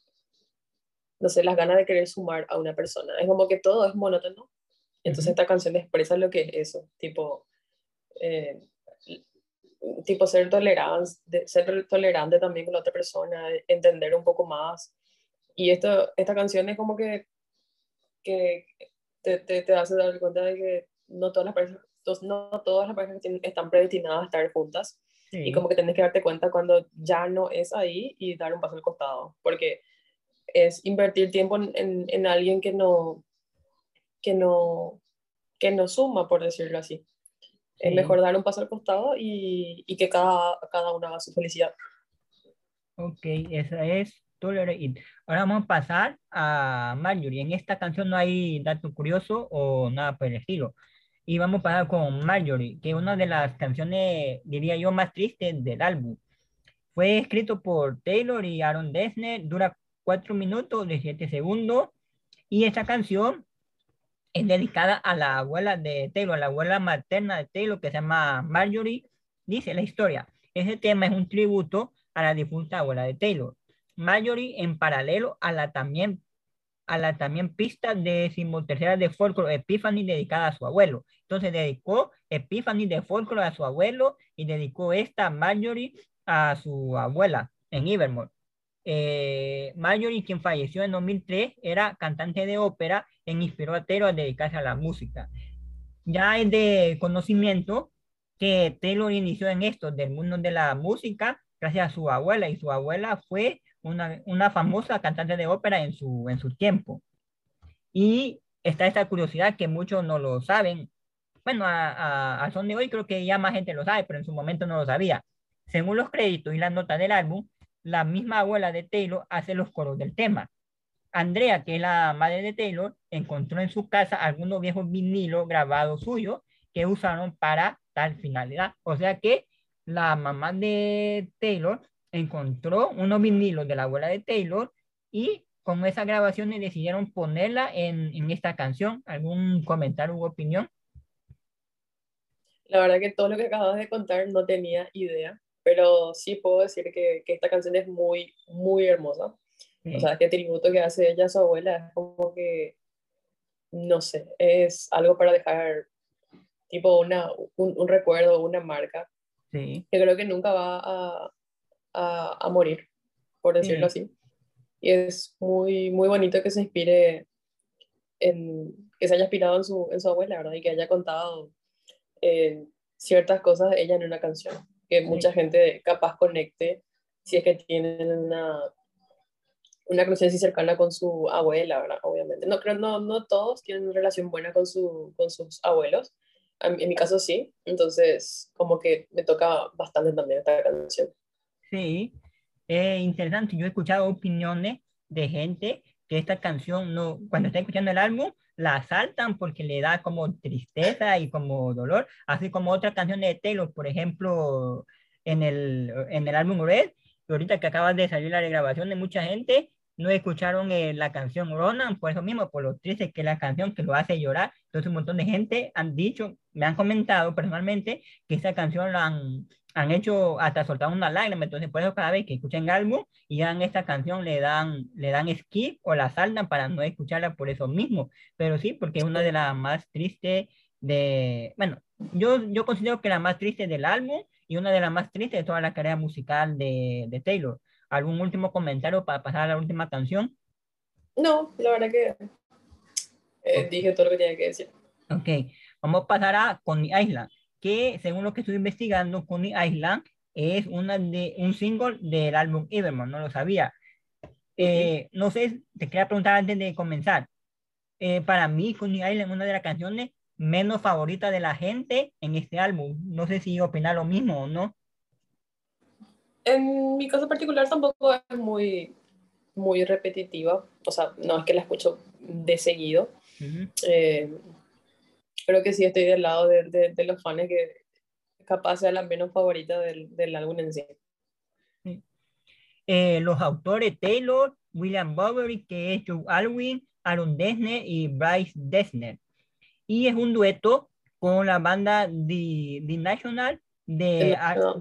no sé, las ganas de querer sumar a una persona. Es como que todo es monótono. Entonces esta canción expresa lo que es eso, tipo, eh, tipo ser tolerante, ser tolerante también con la otra persona, entender un poco más. Y esto, esta canción es como que, que te, te, te hace dar cuenta de que no todas las personas, no todas las personas están predestinadas a estar juntas. Y como que tienes que darte cuenta cuando ya no es ahí y dar un paso al costado. Porque es invertir tiempo en, en, alguien que no, que no, que no suma, por decirlo así. Es mejor dar un paso al costado y, y que cada, cada uno haga su felicidad. Ok, esa es Tolerate It. Ahora vamos a pasar a Marjorie. En esta canción no hay dato curioso o nada por el estilo. Y vamos a pasar con Marjorie, que es una de las canciones, diría yo, más tristes del álbum. Fue escrito por Taylor y Aaron Dessner, dura 4 minutos 17 segundos. Y esta canción dedicada a la abuela de Taylor, a la abuela materna de Taylor, que se llama Marjorie. Dice la historia. Ese tema es un tributo a la difunta abuela de Taylor. Marjorie, en paralelo a la también, a la también pista decimotercera de folklore, Epiphany, dedicada a su abuelo. Entonces dedicó Epiphany de folklore a su abuelo y dedicó esta Marjorie a su abuela en Evermore. Eh, Marjorie, quien falleció en 2003, era cantante de ópera e inspiró a Taylor a dedicarse a la música. Ya es de conocimiento que Taylor inició en esto del mundo de la música gracias a su abuela y su abuela fue una, una famosa cantante de ópera en su, en su tiempo. Y está esta curiosidad que muchos no lo saben. Bueno, a, a, a son de hoy creo que ya más gente lo sabe, pero en su momento no lo sabía. Según los créditos y las notas del álbum, la misma abuela de Taylor hace los coros del tema. Andrea, que es la madre de Taylor, encontró en su casa algunos viejos vinilos grabados suyos que usaron para tal finalidad. O sea que la mamá de Taylor encontró unos vinilos de la abuela de Taylor y con esas grabaciones decidieron ponerla en, en esta canción. ¿Algún comentario u opinión? La verdad que todo lo que acabas de contar no tenía idea pero sí puedo decir que, que esta canción es muy, muy hermosa. O sea, este tributo que hace ella a su abuela es como que, no sé, es algo para dejar tipo una, un, un recuerdo, una marca, sí. que creo que nunca va a, a, a morir, por decirlo así. Y es muy, muy bonito que se inspire en, que se haya inspirado en su, en su abuela, ¿verdad? Y que haya contado eh, ciertas cosas de ella en una canción, que mucha gente capaz conecte si es que tienen una, una conexión así cercana con su abuela, ¿verdad? Obviamente. No, creo, no, no todos tienen una relación buena con, su, con sus abuelos, en, mi caso sí, entonces como que me toca bastante también esta canción. Sí, es interesante, yo he escuchado opiniones de gente que esta canción no, cuando está escuchando el álbum, la saltan porque le da como tristeza y como dolor, así como otras canciones de Taylor, por ejemplo, en el, en el álbum Red, y ahorita que acaba de salir la regrabación de mucha gente, no escucharon eh, la canción Ronan, por eso mismo, por lo triste que es la canción que lo hace llorar. Entonces un montón de gente han dicho, me han comentado personalmente que esa canción la han, hecho hasta soltar una lágrima. Entonces por eso cada vez que escuchan álbum y dan esta canción le dan, le dan skip o la saltan para no escucharla por eso mismo. Pero sí, porque es una de las más tristes de, bueno, yo, yo considero que la más triste del álbum y una de las más tristes de toda la carrera musical de, de Taylor. ¿Algún último comentario para pasar a la última canción? No, la verdad que eh, dije todo lo que tenía que decir. Ok, vamos a pasar a Coney Island, que según lo que estoy investigando, Coney Island es una de, un single del álbum Evermore, no lo sabía. Eh, no sé, te quería preguntar antes de comenzar. Eh, para mí, Coney Island es una de las canciones menos favoritas de la gente en este álbum. No sé si opina lo mismo o no en mi caso particular tampoco es muy, muy repetitiva, o sea, no es que la escucho de seguido. Eh, creo que sí estoy del lado de, de, los fans que capaz sea la menos favorita del, del álbum en sí. Eh, los autores Taylor, William Bowery, que es Joe Alwyn, Aaron Dessner y Bryce Dessner. Y es un dueto con la banda The, The National de,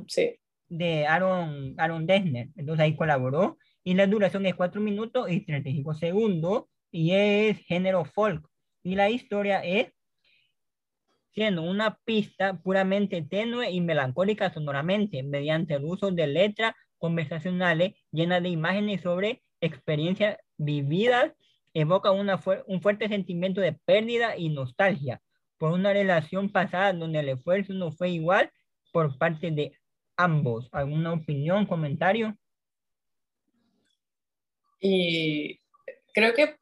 sí de Aaron, Aaron Dessner. Entonces ahí colaboró. Y la duración es 4 minutos y 35 segundos. Y es género folk. Y la historia es siendo una pista puramente tenue y melancólica sonoramente, mediante el uso de letras conversacionales llenas de imágenes sobre experiencias vividas, evoca una un fuerte sentimiento de pérdida y nostalgia por una relación pasada donde el esfuerzo no fue igual por parte de ambos. ¿Alguna opinión, comentario? Y creo que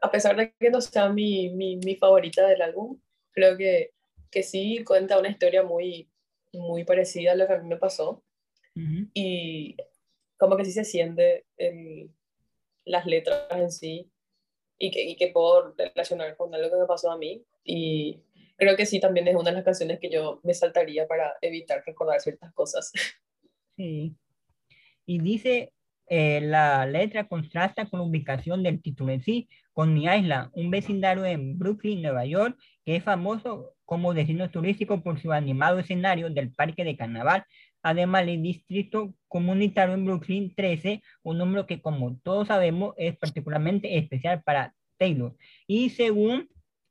a pesar de que no sea mi, mi, mi favorita del álbum, creo que, que, sí cuenta una historia muy, muy parecida a lo que a mí me pasó. Y como que sí se siente el, las letras en sí y que, y que puedo relacionar con algo que me pasó a mí. Y creo que sí, también es una de las canciones que yo me saltaría para evitar recordar ciertas cosas. Sí. Y dice, eh, la letra contrasta con la ubicación del título en sí, con Mi Island, un vecindario en Brooklyn, Nueva York, que es famoso como destino turístico por su animado escenario del Parque de Carnaval. Además, el distrito comunitario en Brooklyn 13, un número que como todos sabemos es particularmente especial para Taylor. Y según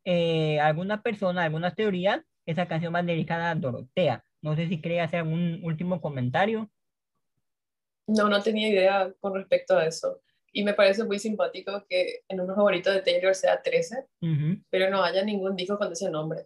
eh, alguna persona, algunas teorías, esa canción va dedicada a Dorotea. No sé si quería hacer algún último comentario. No, no tenía idea con respecto a eso. Y me parece muy simpático que en uno favorito de Taylor sea 13, pero no haya ningún disco con ese nombre.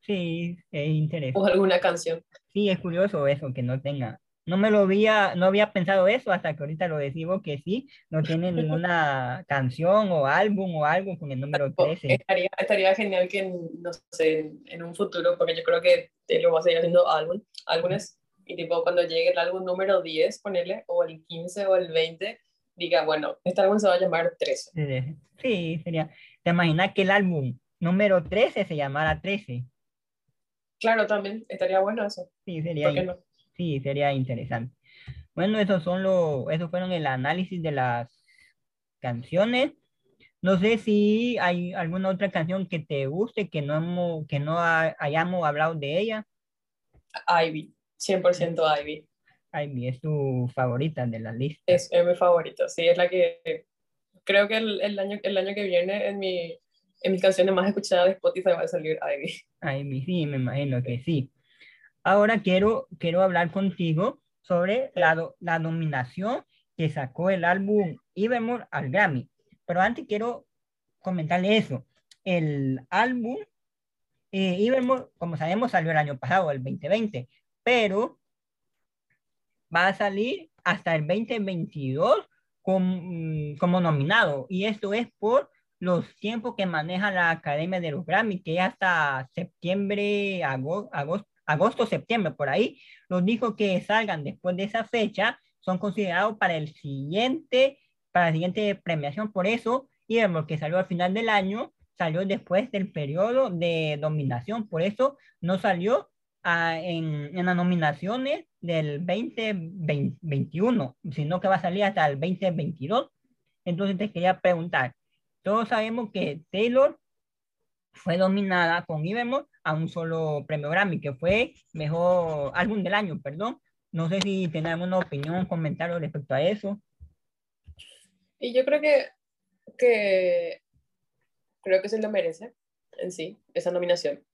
Sí, es interesante. O alguna canción. Sí, es curioso eso, que no tenga no me lo había, no había pensado eso hasta que ahorita lo decimos que sí, no tiene ninguna canción o álbum o algo con el número 13. Estaría, estaría genial que, no sé, en un futuro, porque yo creo que te lo va a seguir haciendo álbum, álbumes, y tipo cuando llegue el álbum número 10, ponerle, o el 15 o el 20, diga, bueno, este álbum se va a llamar 13. Sí, sería, ¿te imaginas que el álbum número 13 se llamara 13? Claro, también, estaría bueno eso. Sí, sería. ¿Por no? Sí, sería interesante. Bueno, esos son los, esos fueron el análisis de las canciones. No sé si hay alguna otra canción que te guste, que no, hemos, que no hayamos hablado de ella. Ivy, 100% Ivy. Ivy es tu favorita de la lista. Es, es mi favorita, sí, es la que creo que el, el, año, el año que viene en, mi, en mis canciones más escuchadas de Spotify va a salir Ivy. Ivy, sí, me imagino que sí. Ahora quiero, quiero hablar contigo sobre la, la nominación que sacó el álbum Evermore al Grammy. Pero antes quiero comentarle eso. el álbum eh, como sabemos, salió el año pasado, el 2020, pero va a salir hasta el 2022 como, como nominado. Y esto es por los tiempos que maneja la Academia de los Grammy, que hasta septiembre, agosto, septiembre, por ahí, los dijo que salgan después de esa fecha, son considerados para el siguiente, para la siguiente premiación. Por eso, y vemos que salió al final del año, salió después del periodo de dominación, por eso no salió ah, en, en, las nominaciones del 2021, sino que va a salir hasta el 2022. Entonces te quería preguntar, todos sabemos que Taylor fue dominada con Evermore a un solo premio Grammy, que fue mejor álbum del año, perdón. No sé si tiene alguna opinión, comentario respecto a eso. Y yo creo que, que creo que se lo merece en sí, esa nominación.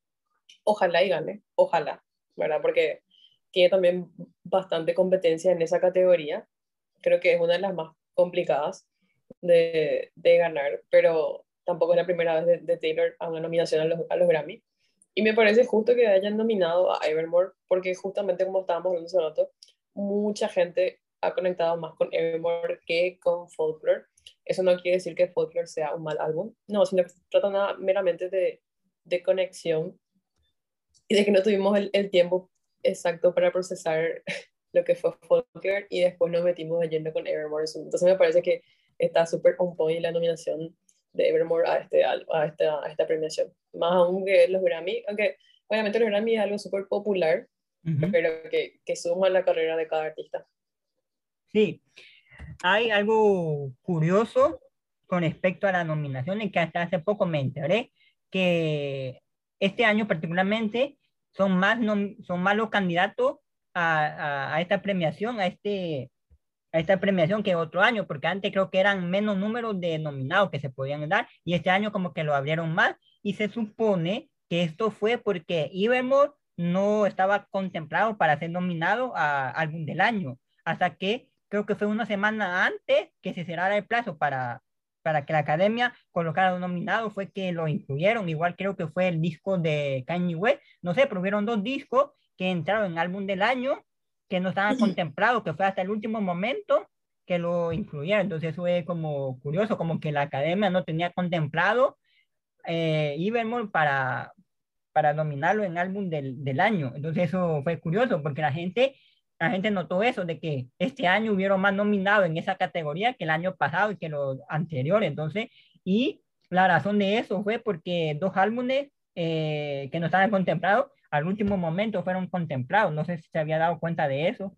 Ojalá y gane, ojalá, ¿verdad? Porque tiene también bastante competencia en esa categoría. Creo que es una de las más complicadas de, de ganar, pero tampoco es la primera vez de, Taylor a una nominación a los, a los, Grammy. Y me parece justo que hayan nominado a Evermore, porque justamente como estábamos hablando hace rato, mucha gente ha conectado más con Evermore que con Folklore. Eso no quiere decir que Folklore sea un mal álbum, no, sino que se trata nada meramente de, de conexión y de que no tuvimos el, el, tiempo exacto para procesar lo que fue Folklore y después nos metimos de lleno con Evermore. Entonces me parece que está súper on point la nominación de Evermore a, este, a, esta, a esta premiación. Más aún que los Grammy, aunque obviamente los Grammy es algo súper popular, pero que, que suma la carrera de cada artista. Sí, hay algo curioso con respecto a las nominaciones que hasta hace poco me enteré que este año particularmente son más, son más los candidatos a, a, esta premiación, a, este, a esta premiación que otro año, porque antes creo que eran menos números de nominados que se podían dar y este año como que lo abrieron más y se supone que esto fue porque Evermore no estaba contemplado para ser nominado a álbum del año, hasta que creo que fue una semana antes que se cerrara el plazo para, para que la academia colocara un nominado, fue que lo incluyeron. Igual creo que fue el disco de Kanye West. No sé, pero hubieron dos discos que entraron en álbum del año que no estaban contemplados, que fue hasta el último momento que lo incluyeron. Entonces eso es como curioso, como que la academia no tenía contemplado eh, para, para nominarlo en álbum del, del año. Entonces eso fue curioso porque la gente la gente notó eso, de que este año hubieron más nominados en esa categoría que el año pasado y que los anteriores. Entonces, y la razón de eso fue porque dos álbumes eh, que no estaban contemplados, al último momento fueron contemplados. No sé si se había dado cuenta de eso.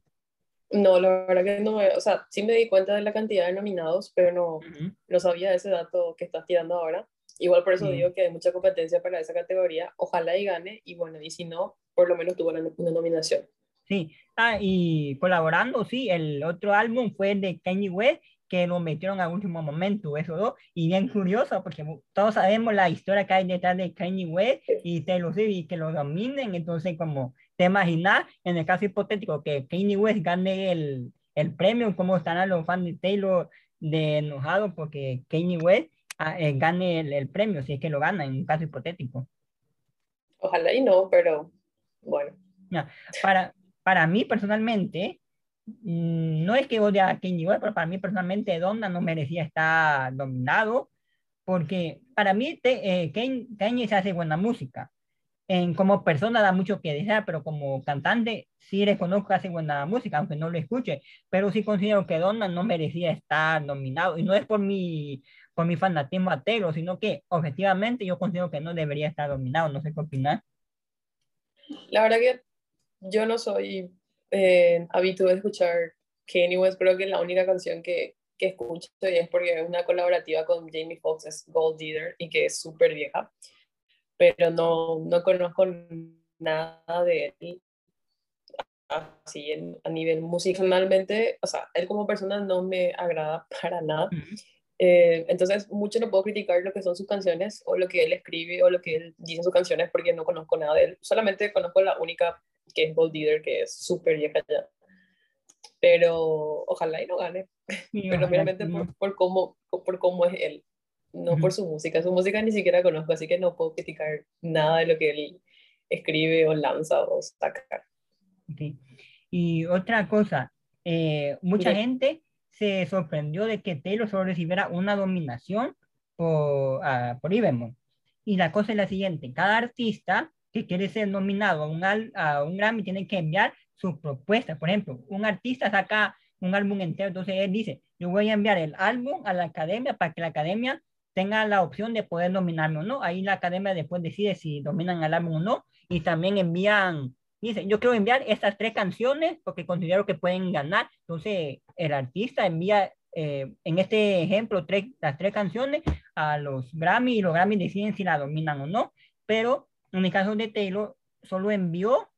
No, la verdad que no, o sea, sí me di cuenta de la cantidad de nominados, pero no, no sabía ese dato que estás tirando ahora. Igual por eso digo que hay mucha competencia para esa categoría. Ojalá y gane, y bueno, y si no, por lo menos tuvo una, una nominación. Sí, ah, y colaborando, sí, el otro álbum fue de Kanye West, que lo metieron al último momento, eso dos, y bien curioso, porque todos sabemos la historia que hay detrás de Kanye West y Taylor Swift, y que lo dominen, entonces como te imaginas, en el caso hipotético, que Kanye West gane el, el premio, cómo estarán los fans de Taylor de enojados porque Kanye West ah, eh, gane el, el, premio, si es que lo gana, en un caso hipotético. Ojalá y no, pero bueno. Ya, para, para mí personalmente, no es que odie a Kanye West, pero para mí personalmente Donna no merecía estar dominado, porque para mí eh, Kanye, se hace buena música. En, como persona da mucho que desear, pero como cantante sí reconozco que hace buena música, aunque no lo escuche, pero sí considero que Donna no merecía estar nominado, y no es por mi, por mi fanatismo a Taylor, sino que objetivamente yo considero que no debería estar dominado, no sé qué opinar. La verdad que yo no soy eh, habituado a escuchar Kanye West, creo que es la única canción que, que escucho y es porque es una colaborativa con Jamie Foxx, es Gold Digger, y que es súper vieja, pero no, no conozco nada de él así a nivel musical, o sea, él como persona no me agrada para nada. Eh, entonces, mucho no puedo criticar lo que son sus canciones o lo que él escribe o lo que él dice en sus canciones porque no conozco nada de él. Solamente conozco la única que es Gold Digger, que es súper vieja ya. Pero ojalá y no gane. Pero realmente por, por, cómo, por cómo es él. no por su música. Su música ni siquiera conozco, así que no puedo criticar nada de lo que él escribe o lanza o saca. Y otra cosa, eh, mucha gente se sorprendió de que Taylor solo recibiera una dominación por, uh, por Y la cosa es la siguiente, cada artista que quiere ser nominado a un, a un Grammy tiene que enviar sus propuestas. Por ejemplo, un artista saca un álbum entero, entonces él dice, yo voy a enviar el álbum a la academia para que la academia tenga la opción de poder nominarme o no. Ahí la academia después decide si dominan el álbum o no. Y también envían, dice, yo quiero enviar estas tres canciones porque considero que pueden ganar. Entonces el artista envía, eh, en este ejemplo, tres, las tres canciones a los Grammy y los Grammy deciden si la dominan o no. Pero en el caso de Taylor, solo envió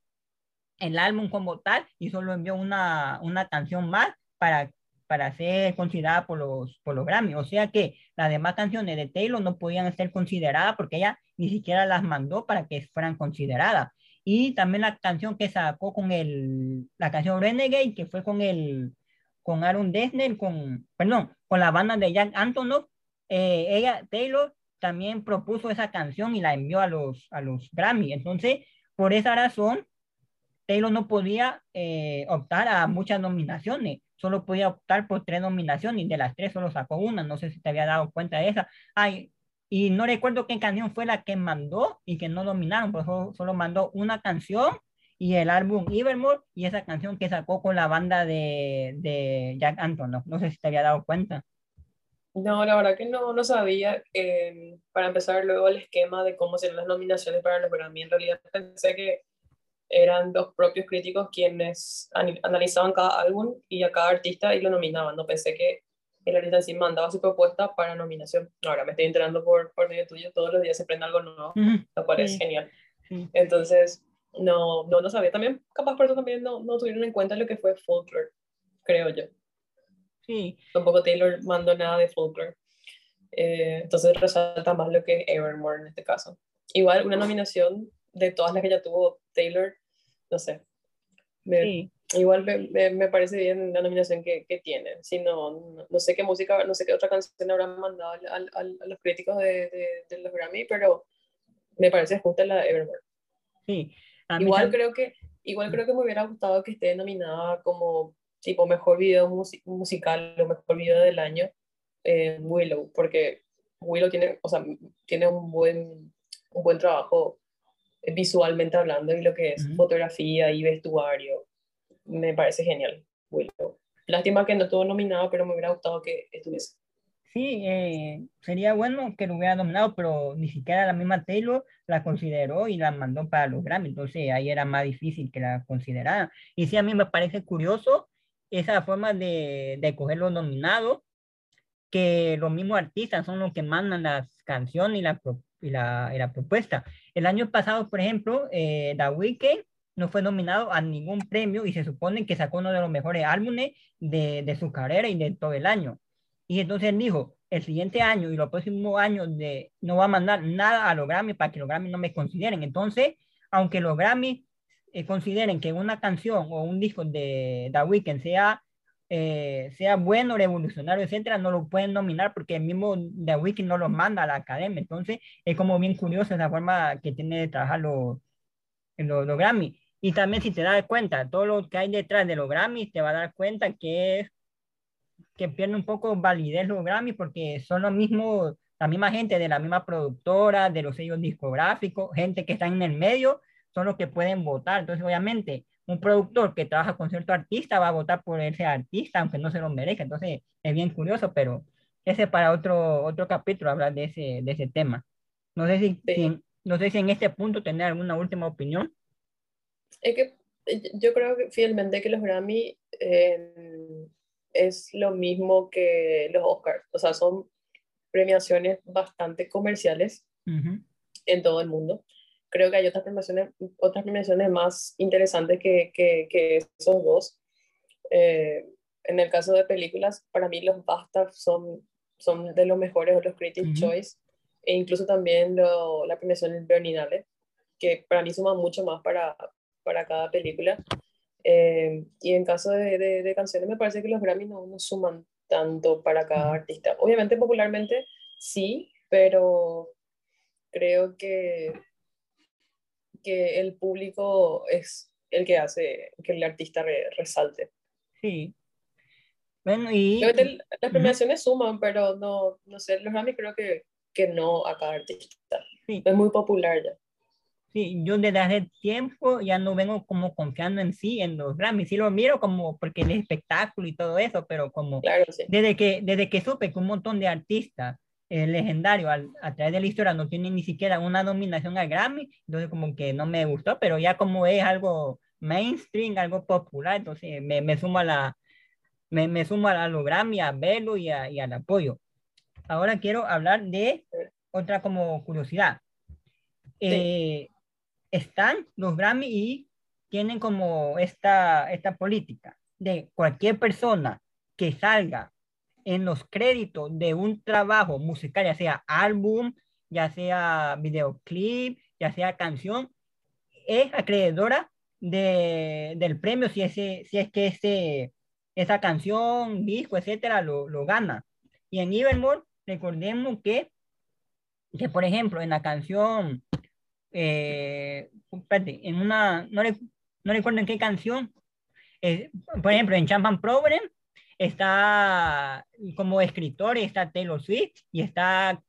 el álbum como tal y solo envió una, una canción más para para ser considerada por los, por los Grammy. O sea que las demás canciones de Taylor no podían ser consideradas porque ella ni siquiera las mandó para que fueran consideradas. Y también la canción que sacó con el, la canción Renegade, que fue con el, con Aaron Dessner, con, perdón, con la banda de Jack Antonoff, eh, ella, Taylor, también propuso esa canción y la envió a los, a los Grammy. Entonces, por esa razón, Taylor no podía eh, optar a muchas nominaciones solo podía optar por tres nominaciones y de las tres solo sacó una. No sé si te había dado cuenta de esa. Ay, y no recuerdo qué canción fue la que mandó y que no nominaron, pero solo, mandó una canción y el álbum Evermore y esa canción que sacó con la banda de, de Jack Anton. No, sé si te había dado cuenta. No, la verdad que no, no sabía. Eh, para empezar, luego el esquema de cómo serían las nominaciones para los Grammy, en realidad pensé que eran los propios críticos quienes analizaban cada álbum y a cada artista y lo nominaban. No pensé que el artista en sí mandaba su propuesta para nominación. Ahora me estoy enterando por, por medio tuyo, todos los días se prende algo nuevo, lo cual es genial. Entonces, no, no, no sabía. También, capaz por eso también no, no tuvieron en cuenta lo que fue Folklore, creo yo. Sí. Tampoco Taylor mandó nada de Folklore. Eh, entonces resalta más lo que Evermore en este caso. Igual, una nominación de todas las que ya tuvo Taylor, no sé. Igual me, me, parece bien la nominación que, que tiene. Si no, no, sé qué música, no sé qué otra canción habrán mandado a, los críticos de, de, los Grammy, pero me parece justa la Evermore. Sí. Igual creo que igual creo que me hubiera gustado que esté nominada como tipo mejor video musical o mejor video del año eh, Willow, porque Willow tiene, o sea, tiene un buen, un buen trabajo visualmente hablando y lo que es fotografía y vestuario. Me parece genial, Willow. Lástima que no estuvo nominado, pero me hubiera gustado que estuviese. Sí, eh, sería bueno que lo hubiera nominado, pero ni siquiera la misma Taylor la consideró y la mandó para los Grammy, entonces ahí era más difícil que la considerara. Y sí, a mí me parece curioso esa forma de, de coger los nominados, que los mismos artistas son los que mandan las canciones y la, y la, propuesta. El año pasado, por ejemplo, eh, The no fue nominado a ningún premio y se supone que sacó uno de los mejores álbumes de, de su carrera y de todo el año. Y entonces dijo, el siguiente año y los próximos años de, no va a mandar nada a los Grammy para que los Grammy no me consideren. Entonces, aunque los Grammy eh, consideren que una canción o un disco de The Weeknd sea eh, sea bueno, revolucionario, etcétera, no lo pueden nominar porque el mismo The Wiki no lo manda a la academia. Entonces, es como bien curioso esa forma que tiene de trabajar los, los, los Grammy. Y también, si te das cuenta, todo lo que hay detrás de los Grammy, te va a dar cuenta que es que pierde un poco validez los Grammy porque son los mismos, la misma gente de la misma productora, de los sellos discográficos, gente que está en el medio, son los que pueden votar. Entonces, obviamente, un productor que trabaja con cierto artista va a votar por ese artista, aunque no se lo merezca. Entonces, es bien curioso, pero ese para otro, otro capítulo hablar de ese, de ese tema. No sé si, no sé si en este punto tener alguna última opinión. Es que eh, yo creo que fielmente que los Grammy eh, es lo mismo que los Oscars. O sea, son premiaciones bastante comerciales en todo el mundo creo que hay otras premiaciones, otras premiaciones más interesantes que, que, que esos dos. Eh, en el caso de películas, para mí los BAFTA son, son de los mejores, o los Critics' Choice, e incluso también lo, la premiación Berninale, que para mí suma mucho más para, para cada película. Eh, y en caso de, de, canciones, me parece que los Grammy no, no suman tanto para cada artista. Obviamente, popularmente, sí, pero creo que, que el público es el que hace que el artista resalte. Sí. Bueno, y... las premiaciones suman, pero no, no sé, los Grammy creo que, que no a cada artista. Sí. Es muy popular ya. Sí, yo desde hace tiempo ya no vengo como confiando en sí, en los Grammy. Sí lo miro como porque el espectáculo y todo eso, pero como claro, sí. desde, que, desde que supe que un montón de artistas eh, legendarios a través de la historia no tienen ni siquiera una nominación al Grammy, entonces como que no me gustó, pero ya como es algo mainstream, algo popular, entonces me, me sumo a la, me, me sumo a, los Grammy, a verlo y, a, y al apoyo. Ahora quiero hablar de otra como curiosidad. Eh, están los Grammy y tienen como esta, esta política de cualquier persona que salga en los créditos de un trabajo musical, ya sea álbum, ya sea videoclip, ya sea canción, es acreedora de, del premio si, ese, si es que ese, esa canción, disco, etcétera, lo, lo gana. Y en Evermore, recordemos que, que, por ejemplo, en la canción eh, en una, no, no recuerdo en qué canción, eh, por ejemplo, en Champagne Problem está como escritor, está Taylor Swift y está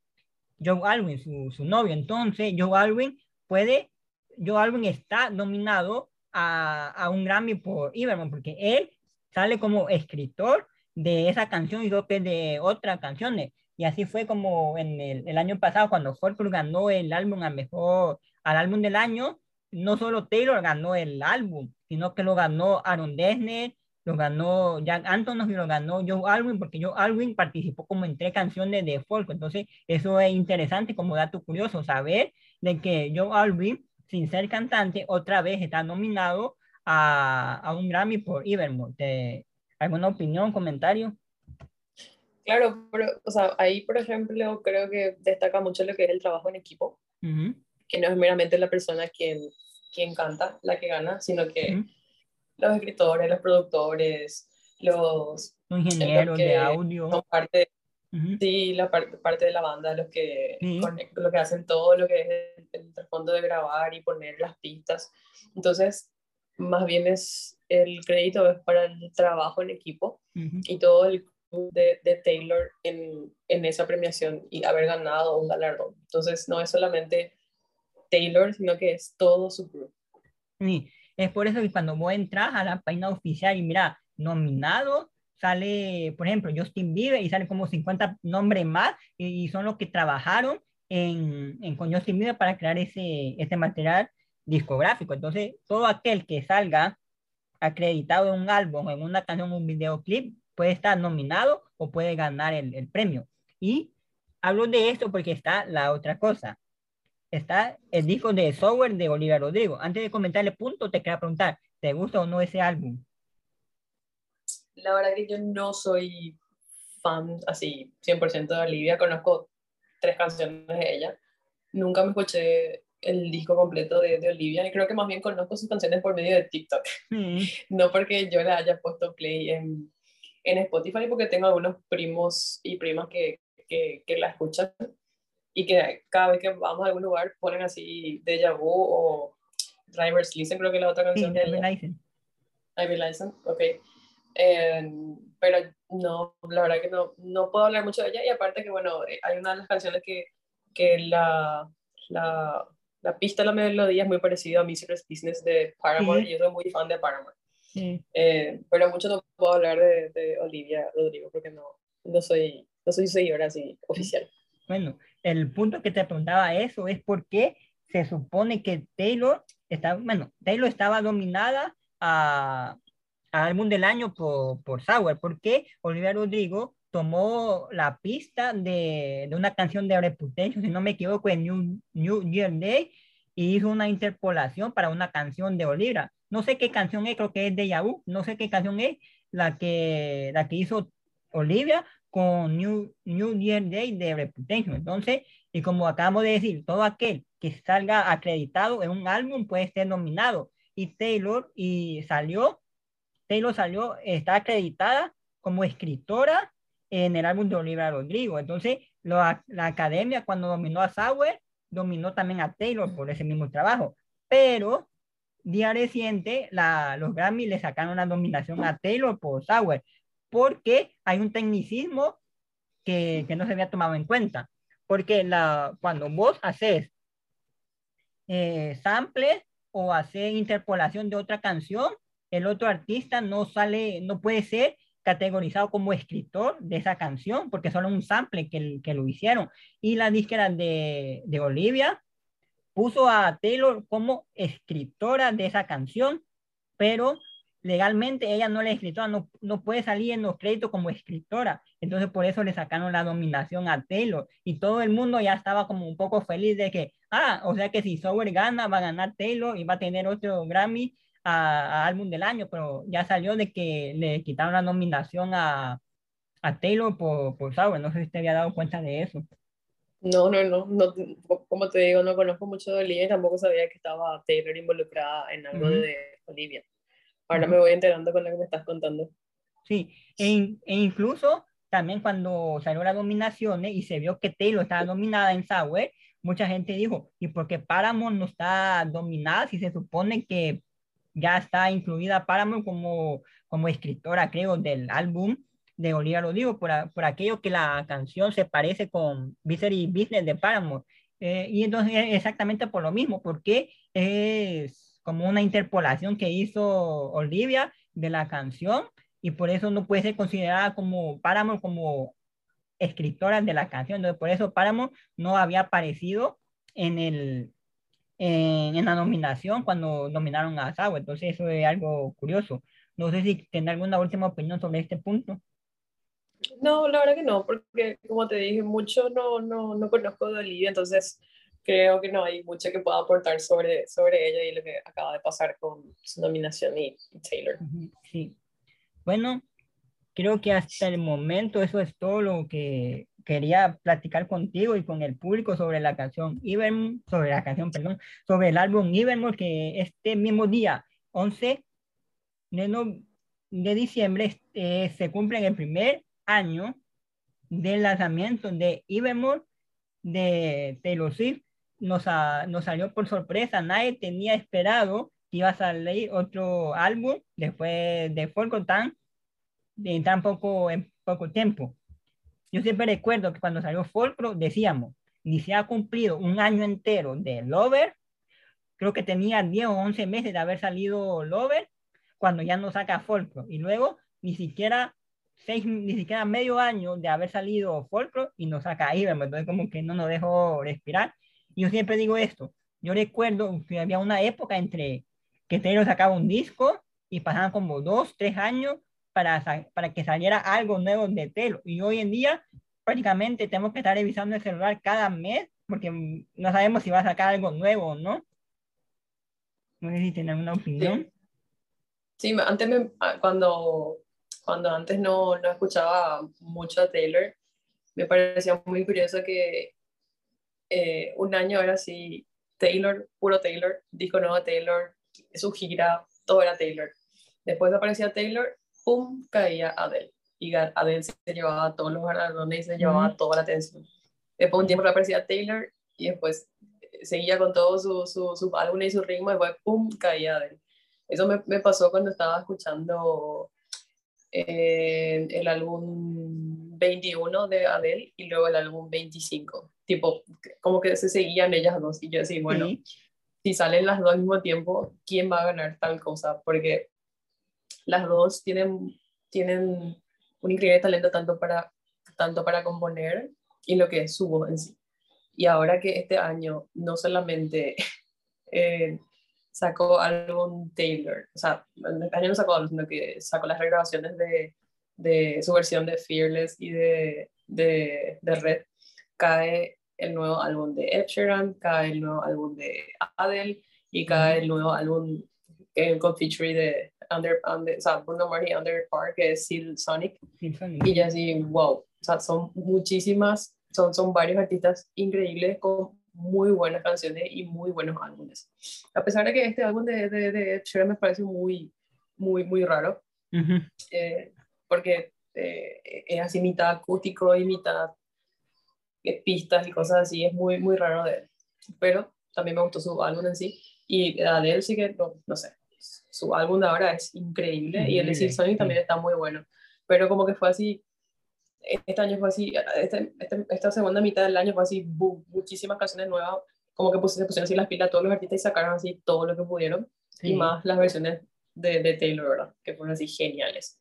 Joe Alwyn, su, su novio. Entonces, Joe Alwyn puede, Joe Alwyn está nominado a, a un Grammy por Iberman, porque él sale como escritor de esa canción y de otras canciones. Y así fue como en el, el año pasado cuando Folklore ganó el álbum a mejor, al álbum del año, no solo Taylor ganó el álbum, sino que lo ganó Aaron Dessner, lo ganó Jack Antonoff y lo ganó Joe Alwyn, porque Joe Alwyn participó como en tres canciones de folk. Entonces, eso es interesante como dato curioso, saber de que Joe Alwyn, sin ser cantante, otra vez está nominado a, a un Grammy por Evermore. ¿Alguna opinión, comentario? Claro, pero, o sea, ahí, por ejemplo, creo que destaca mucho lo que es el trabajo en equipo, que no es meramente la persona quien, quien canta la que gana, sino que los escritores, los productores, los, ingenieros de audio. Son parte, Sí, la parte, parte de la banda, los que, lo que hacen todo, lo que es el, trasfondo de grabar y poner las pistas. Entonces, más bien es el crédito es para el trabajo en equipo y todo el de, de Taylor en, en, esa premiación y haber ganado un galardón. Entonces, no es solamente Taylor, sino que es todo su grupo. Sí, es por eso que cuando vos entras a la página oficial y mira, nominado, sale, por ejemplo, Justin Bieber y sale como 50 nombres más y, son los que trabajaron en, en, con Justin Bieber para crear ese, ese material discográfico. Entonces, todo aquel que salga acreditado en un álbum, en una canción, un videoclip, puede estar nominado o puede ganar el, el premio. Y hablo de esto porque está la otra cosa. Está el disco de Software de Olivia Rodrigo. Antes de comentar el punto, te quería preguntar, ¿te gusta o no ese álbum? La verdad que yo no soy fan así 100% de Olivia, conozco tres canciones de ella. Nunca me escuché el disco completo de, de, Olivia y creo que más bien conozco sus canciones por medio de TikTok. Mm. No porque yo le haya puesto play en, en Spotify porque tengo algunos primos y primas que, que, que, la escuchan y que cada vez que vamos a algún lugar ponen así Deja Vu o Driver's Listen, creo que es la otra canción. Sí, Driver's License. Driver's ok. Eh, pero no, la verdad que no, no puedo hablar mucho de ella y aparte que, bueno, eh, hay una de las canciones que, que la, la, la pista, la melodía es muy parecida a Mistress Business de Paramore y yo soy muy fan de Paramore. Eh, pero mucho no puedo hablar de, de, Olivia Rodrigo porque no, no, soy, no soy seguidora así oficial. Bueno, el punto que te preguntaba eso es porque se supone que Taylor, está, bueno, Taylor estaba dominada a, a álbum del año por, por Sour, porque Olivia Rodrigo tomó la pista de, de, una canción de Reputation, si no me equivoco, en New, New Year Day, y hizo una interpolación para una canción de Olivia. No sé qué canción es, creo que es de Yahoo, no sé qué canción es la que, la que hizo Olivia con New, New Year Day de Reputation. Entonces, y como acabamos de decir, todo aquel que salga acreditado en un álbum puede ser nominado. Y Taylor, y salió, Taylor salió, está acreditada como escritora en el álbum de Olivia Rodrigo. Entonces, la, la academia cuando dominó a Sauer, dominó también a Taylor por ese mismo trabajo. Pero día reciente, la, los Grammy le sacaron la nominación a Taylor por Sauer, porque hay un tecnicismo que, que no se había tomado en cuenta. Porque la, cuando vos haces eh, samples o haces interpolación de otra canción, el otro artista no sale, no puede ser categorizado como escritor de esa canción, porque solo un sample que, que lo hicieron. Y la disquera de, de Olivia puso a Taylor como escritora de esa canción, pero legalmente ella no es escritora, no, no puede salir en los créditos como escritora. Entonces por eso le sacaron la nominación a Taylor y todo el mundo ya estaba como un poco feliz de que, ah, o sea que si Sower gana, va a ganar Taylor y va a tener otro Grammy a, álbum del año, pero ya salió de que le quitaron la nominación a, a Taylor por, por Sour. No sé si te había dado cuenta de eso. No, no, no, no, como te digo, no conozco mucho de Olivia y tampoco sabía que estaba Taylor involucrada en algo de Olivia. Ahora me voy enterando con lo que me estás contando. Sí, e, e incluso también cuando salió la nominación y se vio que Taylor estaba nominada en Sour, mucha gente dijo, ¿y por qué Paramount no está dominada si se supone que ya está incluida Paramount como, como escritora, creo, del álbum? de Olivia Rodrigo por, por aquello que la canción se parece con Misery Business de Paramore. Eh, y entonces exactamente por lo mismo, porque es como una interpolación que hizo Olivia de la canción y por eso no puede ser considerada como Paramore como escritora de la canción. Entonces por eso Paramore no había aparecido en el en, en la nominación cuando nominaron a Sawa. Entonces eso es algo curioso. No sé si tendrá alguna última opinión sobre este punto. No, la verdad que no, porque como te dije, mucho no, no, no conozco de Olivia, entonces creo que no hay mucho que pueda aportar sobre, sobre ella y lo que acaba de pasar con su nominación y, Taylor. Sí. Bueno, creo que hasta el momento eso es todo lo que quería platicar contigo y con el público sobre la canción Evermore, sobre la canción, perdón, sobre el álbum Evermore que este mismo día, 11 de, de diciembre, eh, se cumple el primer año del lanzamiento de Evermore de Taylor Swift nos, nos salió por sorpresa. Nadie tenía esperado que iba a salir otro álbum después de Folkotan en tan poco, en poco tiempo. Yo siempre recuerdo que cuando salió Folklore decíamos, ni se ha cumplido un año entero de Lover, creo que tenía 10 o 11 meses de haber salido Lover, cuando ya no saca Folklore. Y luego ni siquiera seis, ni siquiera medio año de haber salido Folklore y nos saca ahí, entonces como que no nos dejó respirar. Yo siempre digo esto, yo recuerdo que había una época entre que Taylor sacaba un disco y pasaban como dos, tres años para, para que saliera algo nuevo de Taylor. Y hoy en día prácticamente tenemos que estar revisando el celular cada mes porque no sabemos si va a sacar algo nuevo o no. No sé si tienen alguna opinión. Sí, antes me, ah, cuando cuando antes no, no escuchaba mucho a Taylor, me parecía muy curioso que eh, un año ahora sí, Taylor, puro Taylor, disco nuevo Taylor, su gira, todo era Taylor. Después aparecía Taylor, ¡pum! caía Adele. Y Adele se llevaba todos los galardones y se llevaba toda la atención. Después un tiempo aparecía Taylor y después seguía con todo su, su, su álbum y su ritmo, y después ¡pum! caía Adele. Eso me, me pasó cuando estaba escuchando el álbum 21 de Adele y luego el álbum 25. Tipo, como que se seguían ellas dos. Y yo decía, bueno, si salen las dos al mismo tiempo, ¿quién va a ganar tal cosa? Porque las dos tienen, tienen un increíble talento tanto para, tanto para componer y lo que es su voz en sí. Y ahora que este año no solamente eh, sacó álbum Taylor, o sea, este año no sacó álbum, sino que sacó las regrabaciones de, de su versión de Fearless y de, de, de, Red, cae el nuevo álbum de Ed Sheeran, cae el nuevo álbum de Adele y cae el nuevo álbum con feature de Under, Under, o sea, Bruno Mars y Under Park, que es Seal Sonic. Sonic. Y ya así, wow, o sea, son muchísimas, son, son varios artistas increíbles con muy buenas canciones y muy buenos álbumes. A pesar de que este álbum de, de, de Ed me parece muy, muy, muy raro, eh, porque eh, es así mitad acústico y mitad eh, pistas y cosas así, es muy, muy raro de él. Pero también me gustó su álbum en sí. Y Adele sí que, no, no sé, su álbum de ahora es increíble, y el de Silk también está muy bueno. Pero como que fue así, este año fue así, este, este, esta segunda mitad del año fue así, muchísimas canciones nuevas, como que se pusieron así las pilas a todos los artistas y sacaron así todo lo que pudieron, y más las versiones de, de, Taylor, ¿verdad? Que fueron así geniales.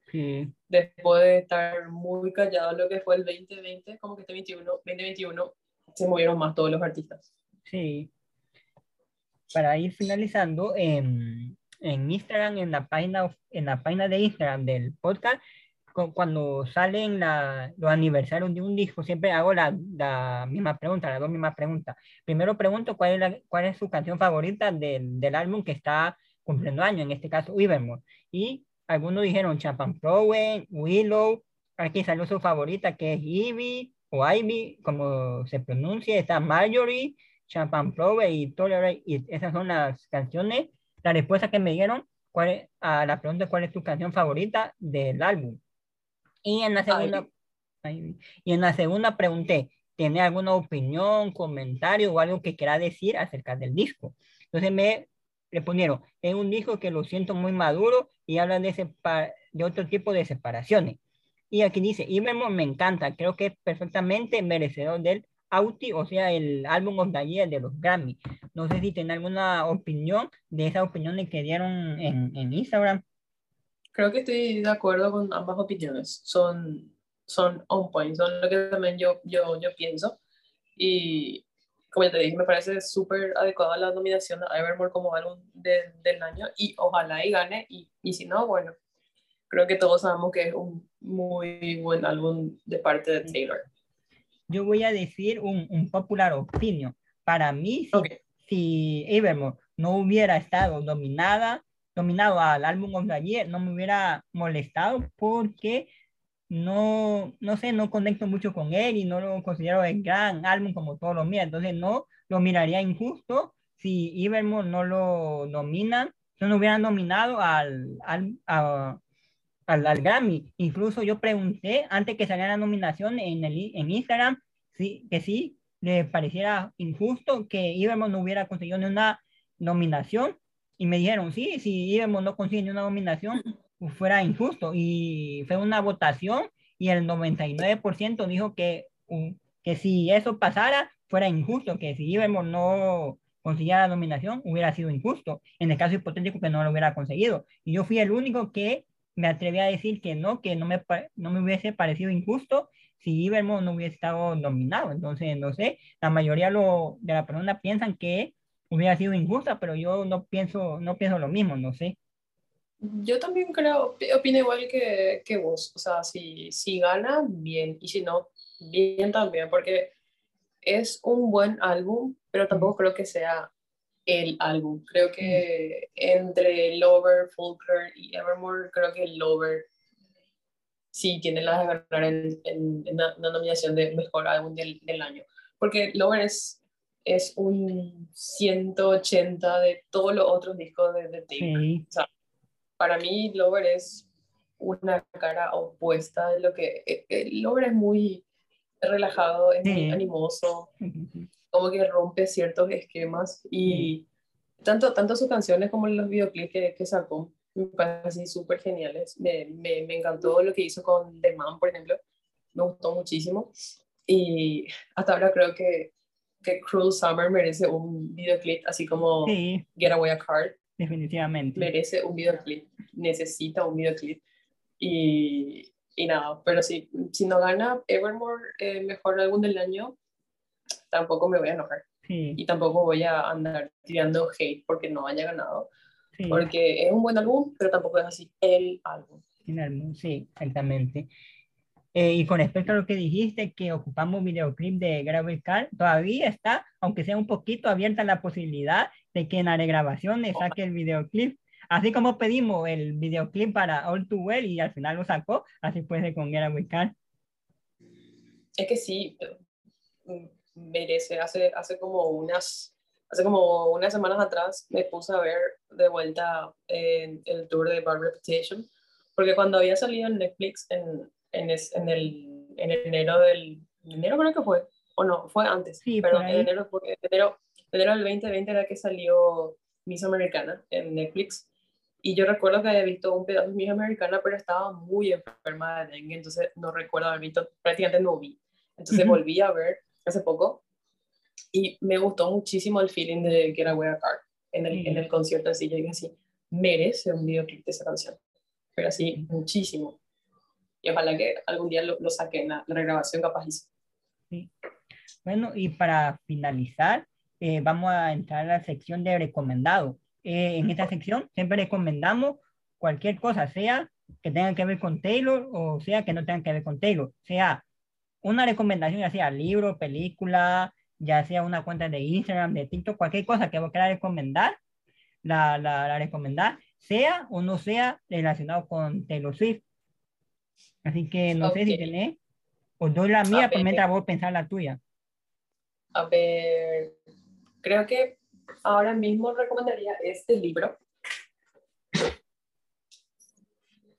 Después de estar muy callado lo que fue el 2020, como que este 21, 2021, se movieron más todos los artistas. Sí. Para ir finalizando, en, en Instagram, en la, página, en la página de Instagram del podcast, cuando salen la, los aniversarios de un disco, siempre hago la, la, misma pregunta, las dos mismas preguntas. Primero pregunto cuál es, la, cuál es su canción favorita del, del álbum que está cumpliendo año, en este caso Evermore. Y algunos dijeron Champagne Prowen, Willow, aquí salió su favorita que es Ivy o Ivy, como se pronuncia, está Marjorie, Champagne Prowen y Tolerate, y esas son las canciones. La respuesta que me dieron cuál a la pregunta cuál es tu canción favorita del álbum. Y en la segunda, y en la segunda pregunté, ¿tiene alguna opinión, comentario o algo que quiera decir acerca del disco? Entonces me respondieron, es un disco que lo siento muy maduro y hablan de, de otro tipo de separaciones. Y aquí dice, y me encanta, creo que es perfectamente merecedor del Auti, o sea, el álbum of the year de los Grammy. No sé si tienen alguna opinión de esas opiniones que dieron en, en Instagram. Creo que estoy de acuerdo con ambas opiniones. Son, son on point, son lo que también yo, yo, yo pienso. Y como ya te dije, me parece súper adecuada la nominación a Evermore como álbum del año y ojalá y gane y, y, si no, bueno, creo que todos sabemos que es un muy buen álbum de parte de Taylor. Yo voy a decir un, un popular opinion. Para mí, si, si, Evermore no hubiera estado dominada, dominado al álbum of the year, no me hubiera molestado porque no, no sé, no conecto mucho con él y no lo considero el gran álbum como todos los míos, entonces no lo miraría injusto si Evermore no lo nominan, no lo hubieran nominado al, al, al, Grammy. Incluso yo pregunté antes que saliera la nominación en, el, en Instagram sí, que sí le pareciera injusto que Evermore no hubiera conseguido ni una nominación. Y me dijeron, sí, si Evermore no consigue ni una nominación, fuera injusto. Y fue una votación y el 99% dijo que, que si eso pasara, fuera injusto, que si Evermore no consiguiera la nominación, hubiera sido injusto, en el caso hipotético que no lo hubiera conseguido. Y yo fui el único que me atreví a decir que no, que no me, no me hubiese parecido injusto si Evermore no hubiese estado nominado. Entonces, no sé, la mayoría lo, de las personas piensan que hubiera sido injusta, pero yo no pienso, no pienso lo mismo, no sé. Yo también creo, opino igual que, que vos. O sea, si, si gana, bien. Y si no, bien también. Porque es un buen álbum, pero tampoco creo que sea el álbum. Creo que entre Lover, Fulker y Evermore, creo que Lover sí tiene la de ganar en, en, la, nominación de mejor álbum del, del, año. Porque Lover es, es un 180 de todos los otros discos de, de Taylor. O sea, para mí Lover es una cara opuesta de lo que... Eh, eh, Lover es muy relajado, es muy animoso, como que rompe ciertos esquemas y tanto, tanto sus canciones como los videoclips que, que sacó me parecen súper geniales. Me, me, me, encantó lo que hizo con The Man, por ejemplo. Me gustó muchísimo. Y hasta ahora creo que, que Cruel Summer merece un videoclip así como Get Away a Card definitivamente. Merece un videoclip, necesita un videoclip. Y, y nada, pero si, si no gana Evermore eh, mejor álbum del año, tampoco me voy a enojar. Y tampoco voy a andar tirando hate porque no haya ganado. Porque es un buen álbum, pero tampoco es así el álbum. El álbum, sí, exactamente. Eh, y con respecto a lo que dijiste, que ocupamos videoclip de Gravel Car, todavía está, aunque sea un poquito abierta la posibilidad de que en la regrabación le saque el videoclip. Así como pedimos el videoclip para All Too Well y al final lo sacó, así puede con Gravel Car. Es que sí, merece. Hace, hace como unas hace como unas semanas atrás me puse a ver de vuelta el tour de Bar Reputation, porque cuando había salido en Netflix en, en, en, el, en enero del, enero creo que fue, o no, fue antes, Sí, pero en enero, porque enero, enero del 2020 era que salió Miss Americana en Netflix. Y yo recuerdo que había visto un pedazo de Miss Americana, pero estaba muy enferma de dengue, entonces no recuerdo haber visto, prácticamente no vi. Entonces Ujú. volví a ver hace poco y me gustó muchísimo el feeling de Get Away a Car en el, Sí. en el concierto así. Yo dije así, merece un videoclip de esa canción. Pero así, muchísimo. Y ojalá que algún día lo, lo saquen, la, la regrabación capaz. sí. Bueno, y para finalizar, eh, vamos a entrar a la sección de recomendado. Eh, en esta sección siempre recomendamos cualquier cosa, sea que tenga que ver con Taylor o sea que no tenga que ver con Taylor. Sea una recomendación, ya sea libro, película, ya sea una cuenta de Instagram, de TikTok, cualquier cosa que vos quieras recomendar, la, la, la recomendar, sea o no sea relacionado con Taylor Swift. Así que no sé si tenés, os doy la mía, ver. mientras vos pensar la tuya. A ver, creo que ahora mismo recomendaría este libro,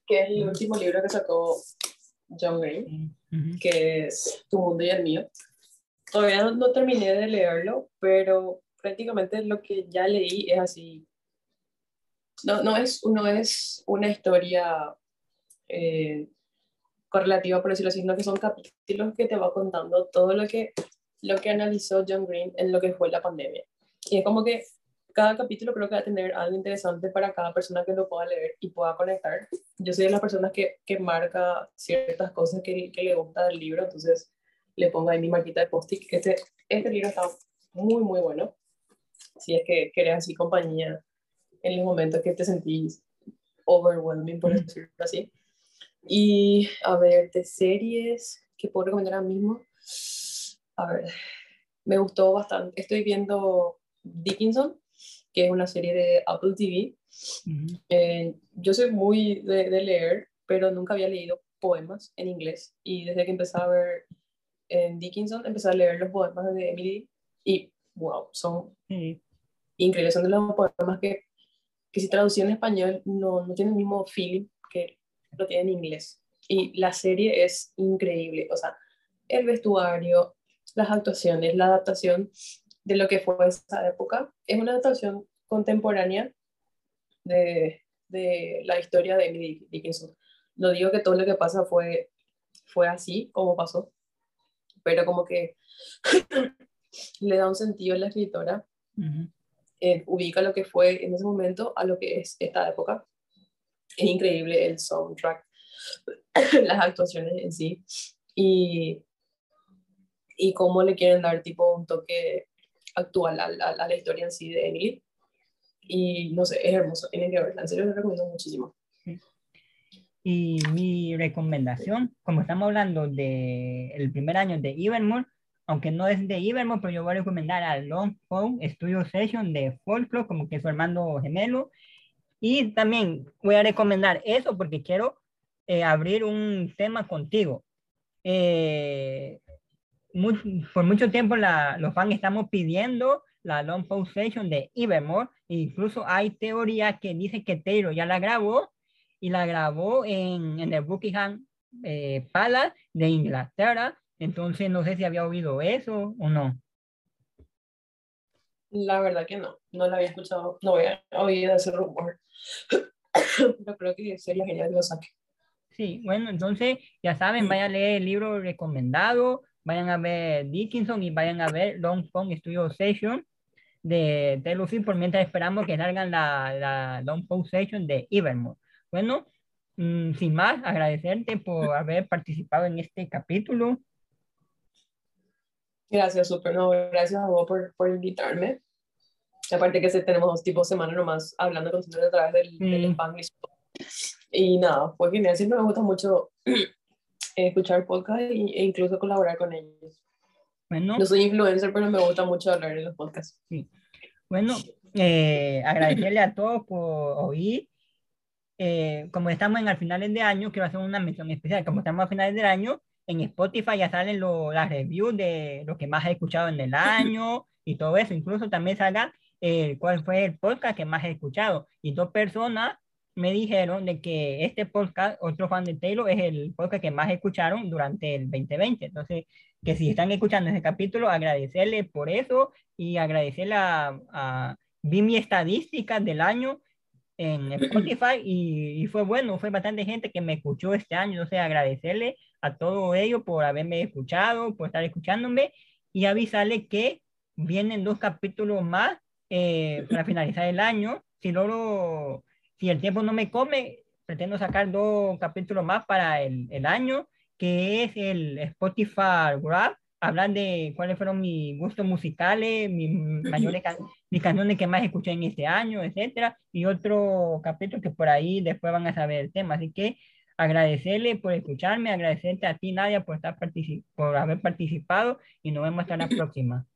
que es el último libro que sacó John Green, que es Tu mundo y el mío. Todavía no, no terminé de leerlo, pero prácticamente lo que ya leí es así. No, no, es, no es una historia eh, correlativa, por decirlo así, sino que son capítulos que te va contando todo lo que, lo que analizó John Green en lo que fue la pandemia. Y es como que cada capítulo creo que va a tener algo interesante para cada persona que lo pueda leer y pueda conectar. Yo soy de las personas que, que marca ciertas cosas que, que le gusta del libro, entonces le pongo ahí mi marquita de post-it. Este, este libro está muy, muy bueno. Si es que querés así compañía en los momentos que te sentís overwhelming, por decirlo así. Y a ver, de series que puedo recomendar ahora mismo. A ver, me gustó bastante. Estoy viendo Dickinson, que es una serie de Apple TV. Ujú. Eh, yo soy muy de, de leer, pero nunca había leído poemas en inglés. Y desde que empecé a ver en Dickinson, empecé a leer los poemas de Emily y, wow, son increíbles. Son de los poemas que, que si traducido en español no, no tienen el mismo feeling que lo tienen en inglés. Y la serie es increíble. O sea, el vestuario, las actuaciones, la adaptación de lo que fue esa época. Es una adaptación contemporánea de, de la historia de Emily Dickinson. No digo que todo lo que pasa fue, fue así como pasó, pero como que le da un sentido a la escritora eh, ubica lo que fue en ese momento a lo que es esta época. Es increíble el soundtrack, las actuaciones en sí y, y cómo le quieren dar tipo un toque actual a, la- a la historia en sí de Emily. Y no sé, es hermoso, tienen que verla, en serio lo recomiendo muchísimo. Y mi recomendación, como estamos hablando del el primer año de Evermore, aunque no es de Evermore, pero yo voy a recomendar a Long Phone Studio Session de Folklore, como que es su hermano gemelo. Y también voy a recomendar eso porque quiero eh, abrir un tema contigo. Eh, mu- por mucho tiempo la- los fans estamos pidiendo la Long Pause Session de Evermore. Incluso hay teoría que dice que Taylor ya la grabó y la grabó en, en el Buckingham eh, Palace de Inglaterra. Entonces no sé si había oído eso o no. La verdad que no, no la había escuchado, no había oído ese rumor. Pero creo que sería genial que lo saque. Sí, bueno, entonces ya saben, vayan a leer el libro recomendado, vayan a ver Dickinson y vayan a ver Long Phone Studio Session de Taylor por mientras esperamos que salgan la, la Long Phone Session de Evermore. Bueno, mm, sin más, agradecerte por haber participado en este capítulo. Gracias, súper. No, gracias a vos por, por invitarme. Aparte que tenemos dos tipos de semana nomás hablando con a través del, del Mm. Spanglish. Y nada, fue genial. Siempre me gusta mucho escuchar podcast e, incluso colaborar con ellos. Bueno, No soy influencer, pero me gusta mucho hablar en los podcasts. Bueno, eh, agradecerle a todos por oír. Eh, como estamos en al finales de año, quiero hacer una mención especial. Como estamos a finales del año, en Spotify ya salen lo- las reviews de lo que más he escuchado en el año y todo eso. Incluso también salga eh, cuál fue el podcast que más he escuchado. Y dos personas me dijeron de que este podcast, otro fan de Taylor, es el podcast que más escucharon durante el 2020. Entonces, que si están escuchando ese capítulo, agradecerle por eso y agradecerle a, a vi mi estadística del año en Spotify y, y, fue bueno, fue bastante gente que me escuchó este año, entonces agradecerle a todos ellos por haberme escuchado, por estar escuchándome y avisarle que vienen dos capítulos más eh, para finalizar el año. Si logro, si el tiempo no me come, pretendo sacar dos capítulos más para el, el año, que es el Spotify Rap, hablar de cuáles fueron mis gustos musicales, mis mayores mis canciones que más escuché en este año, etcétera, y otro capítulo que por ahí después van a saber el tema. Así que agradecerle por escucharme, agradecerte a ti, Nadia, por, estar por haber participado y nos vemos hasta la próxima.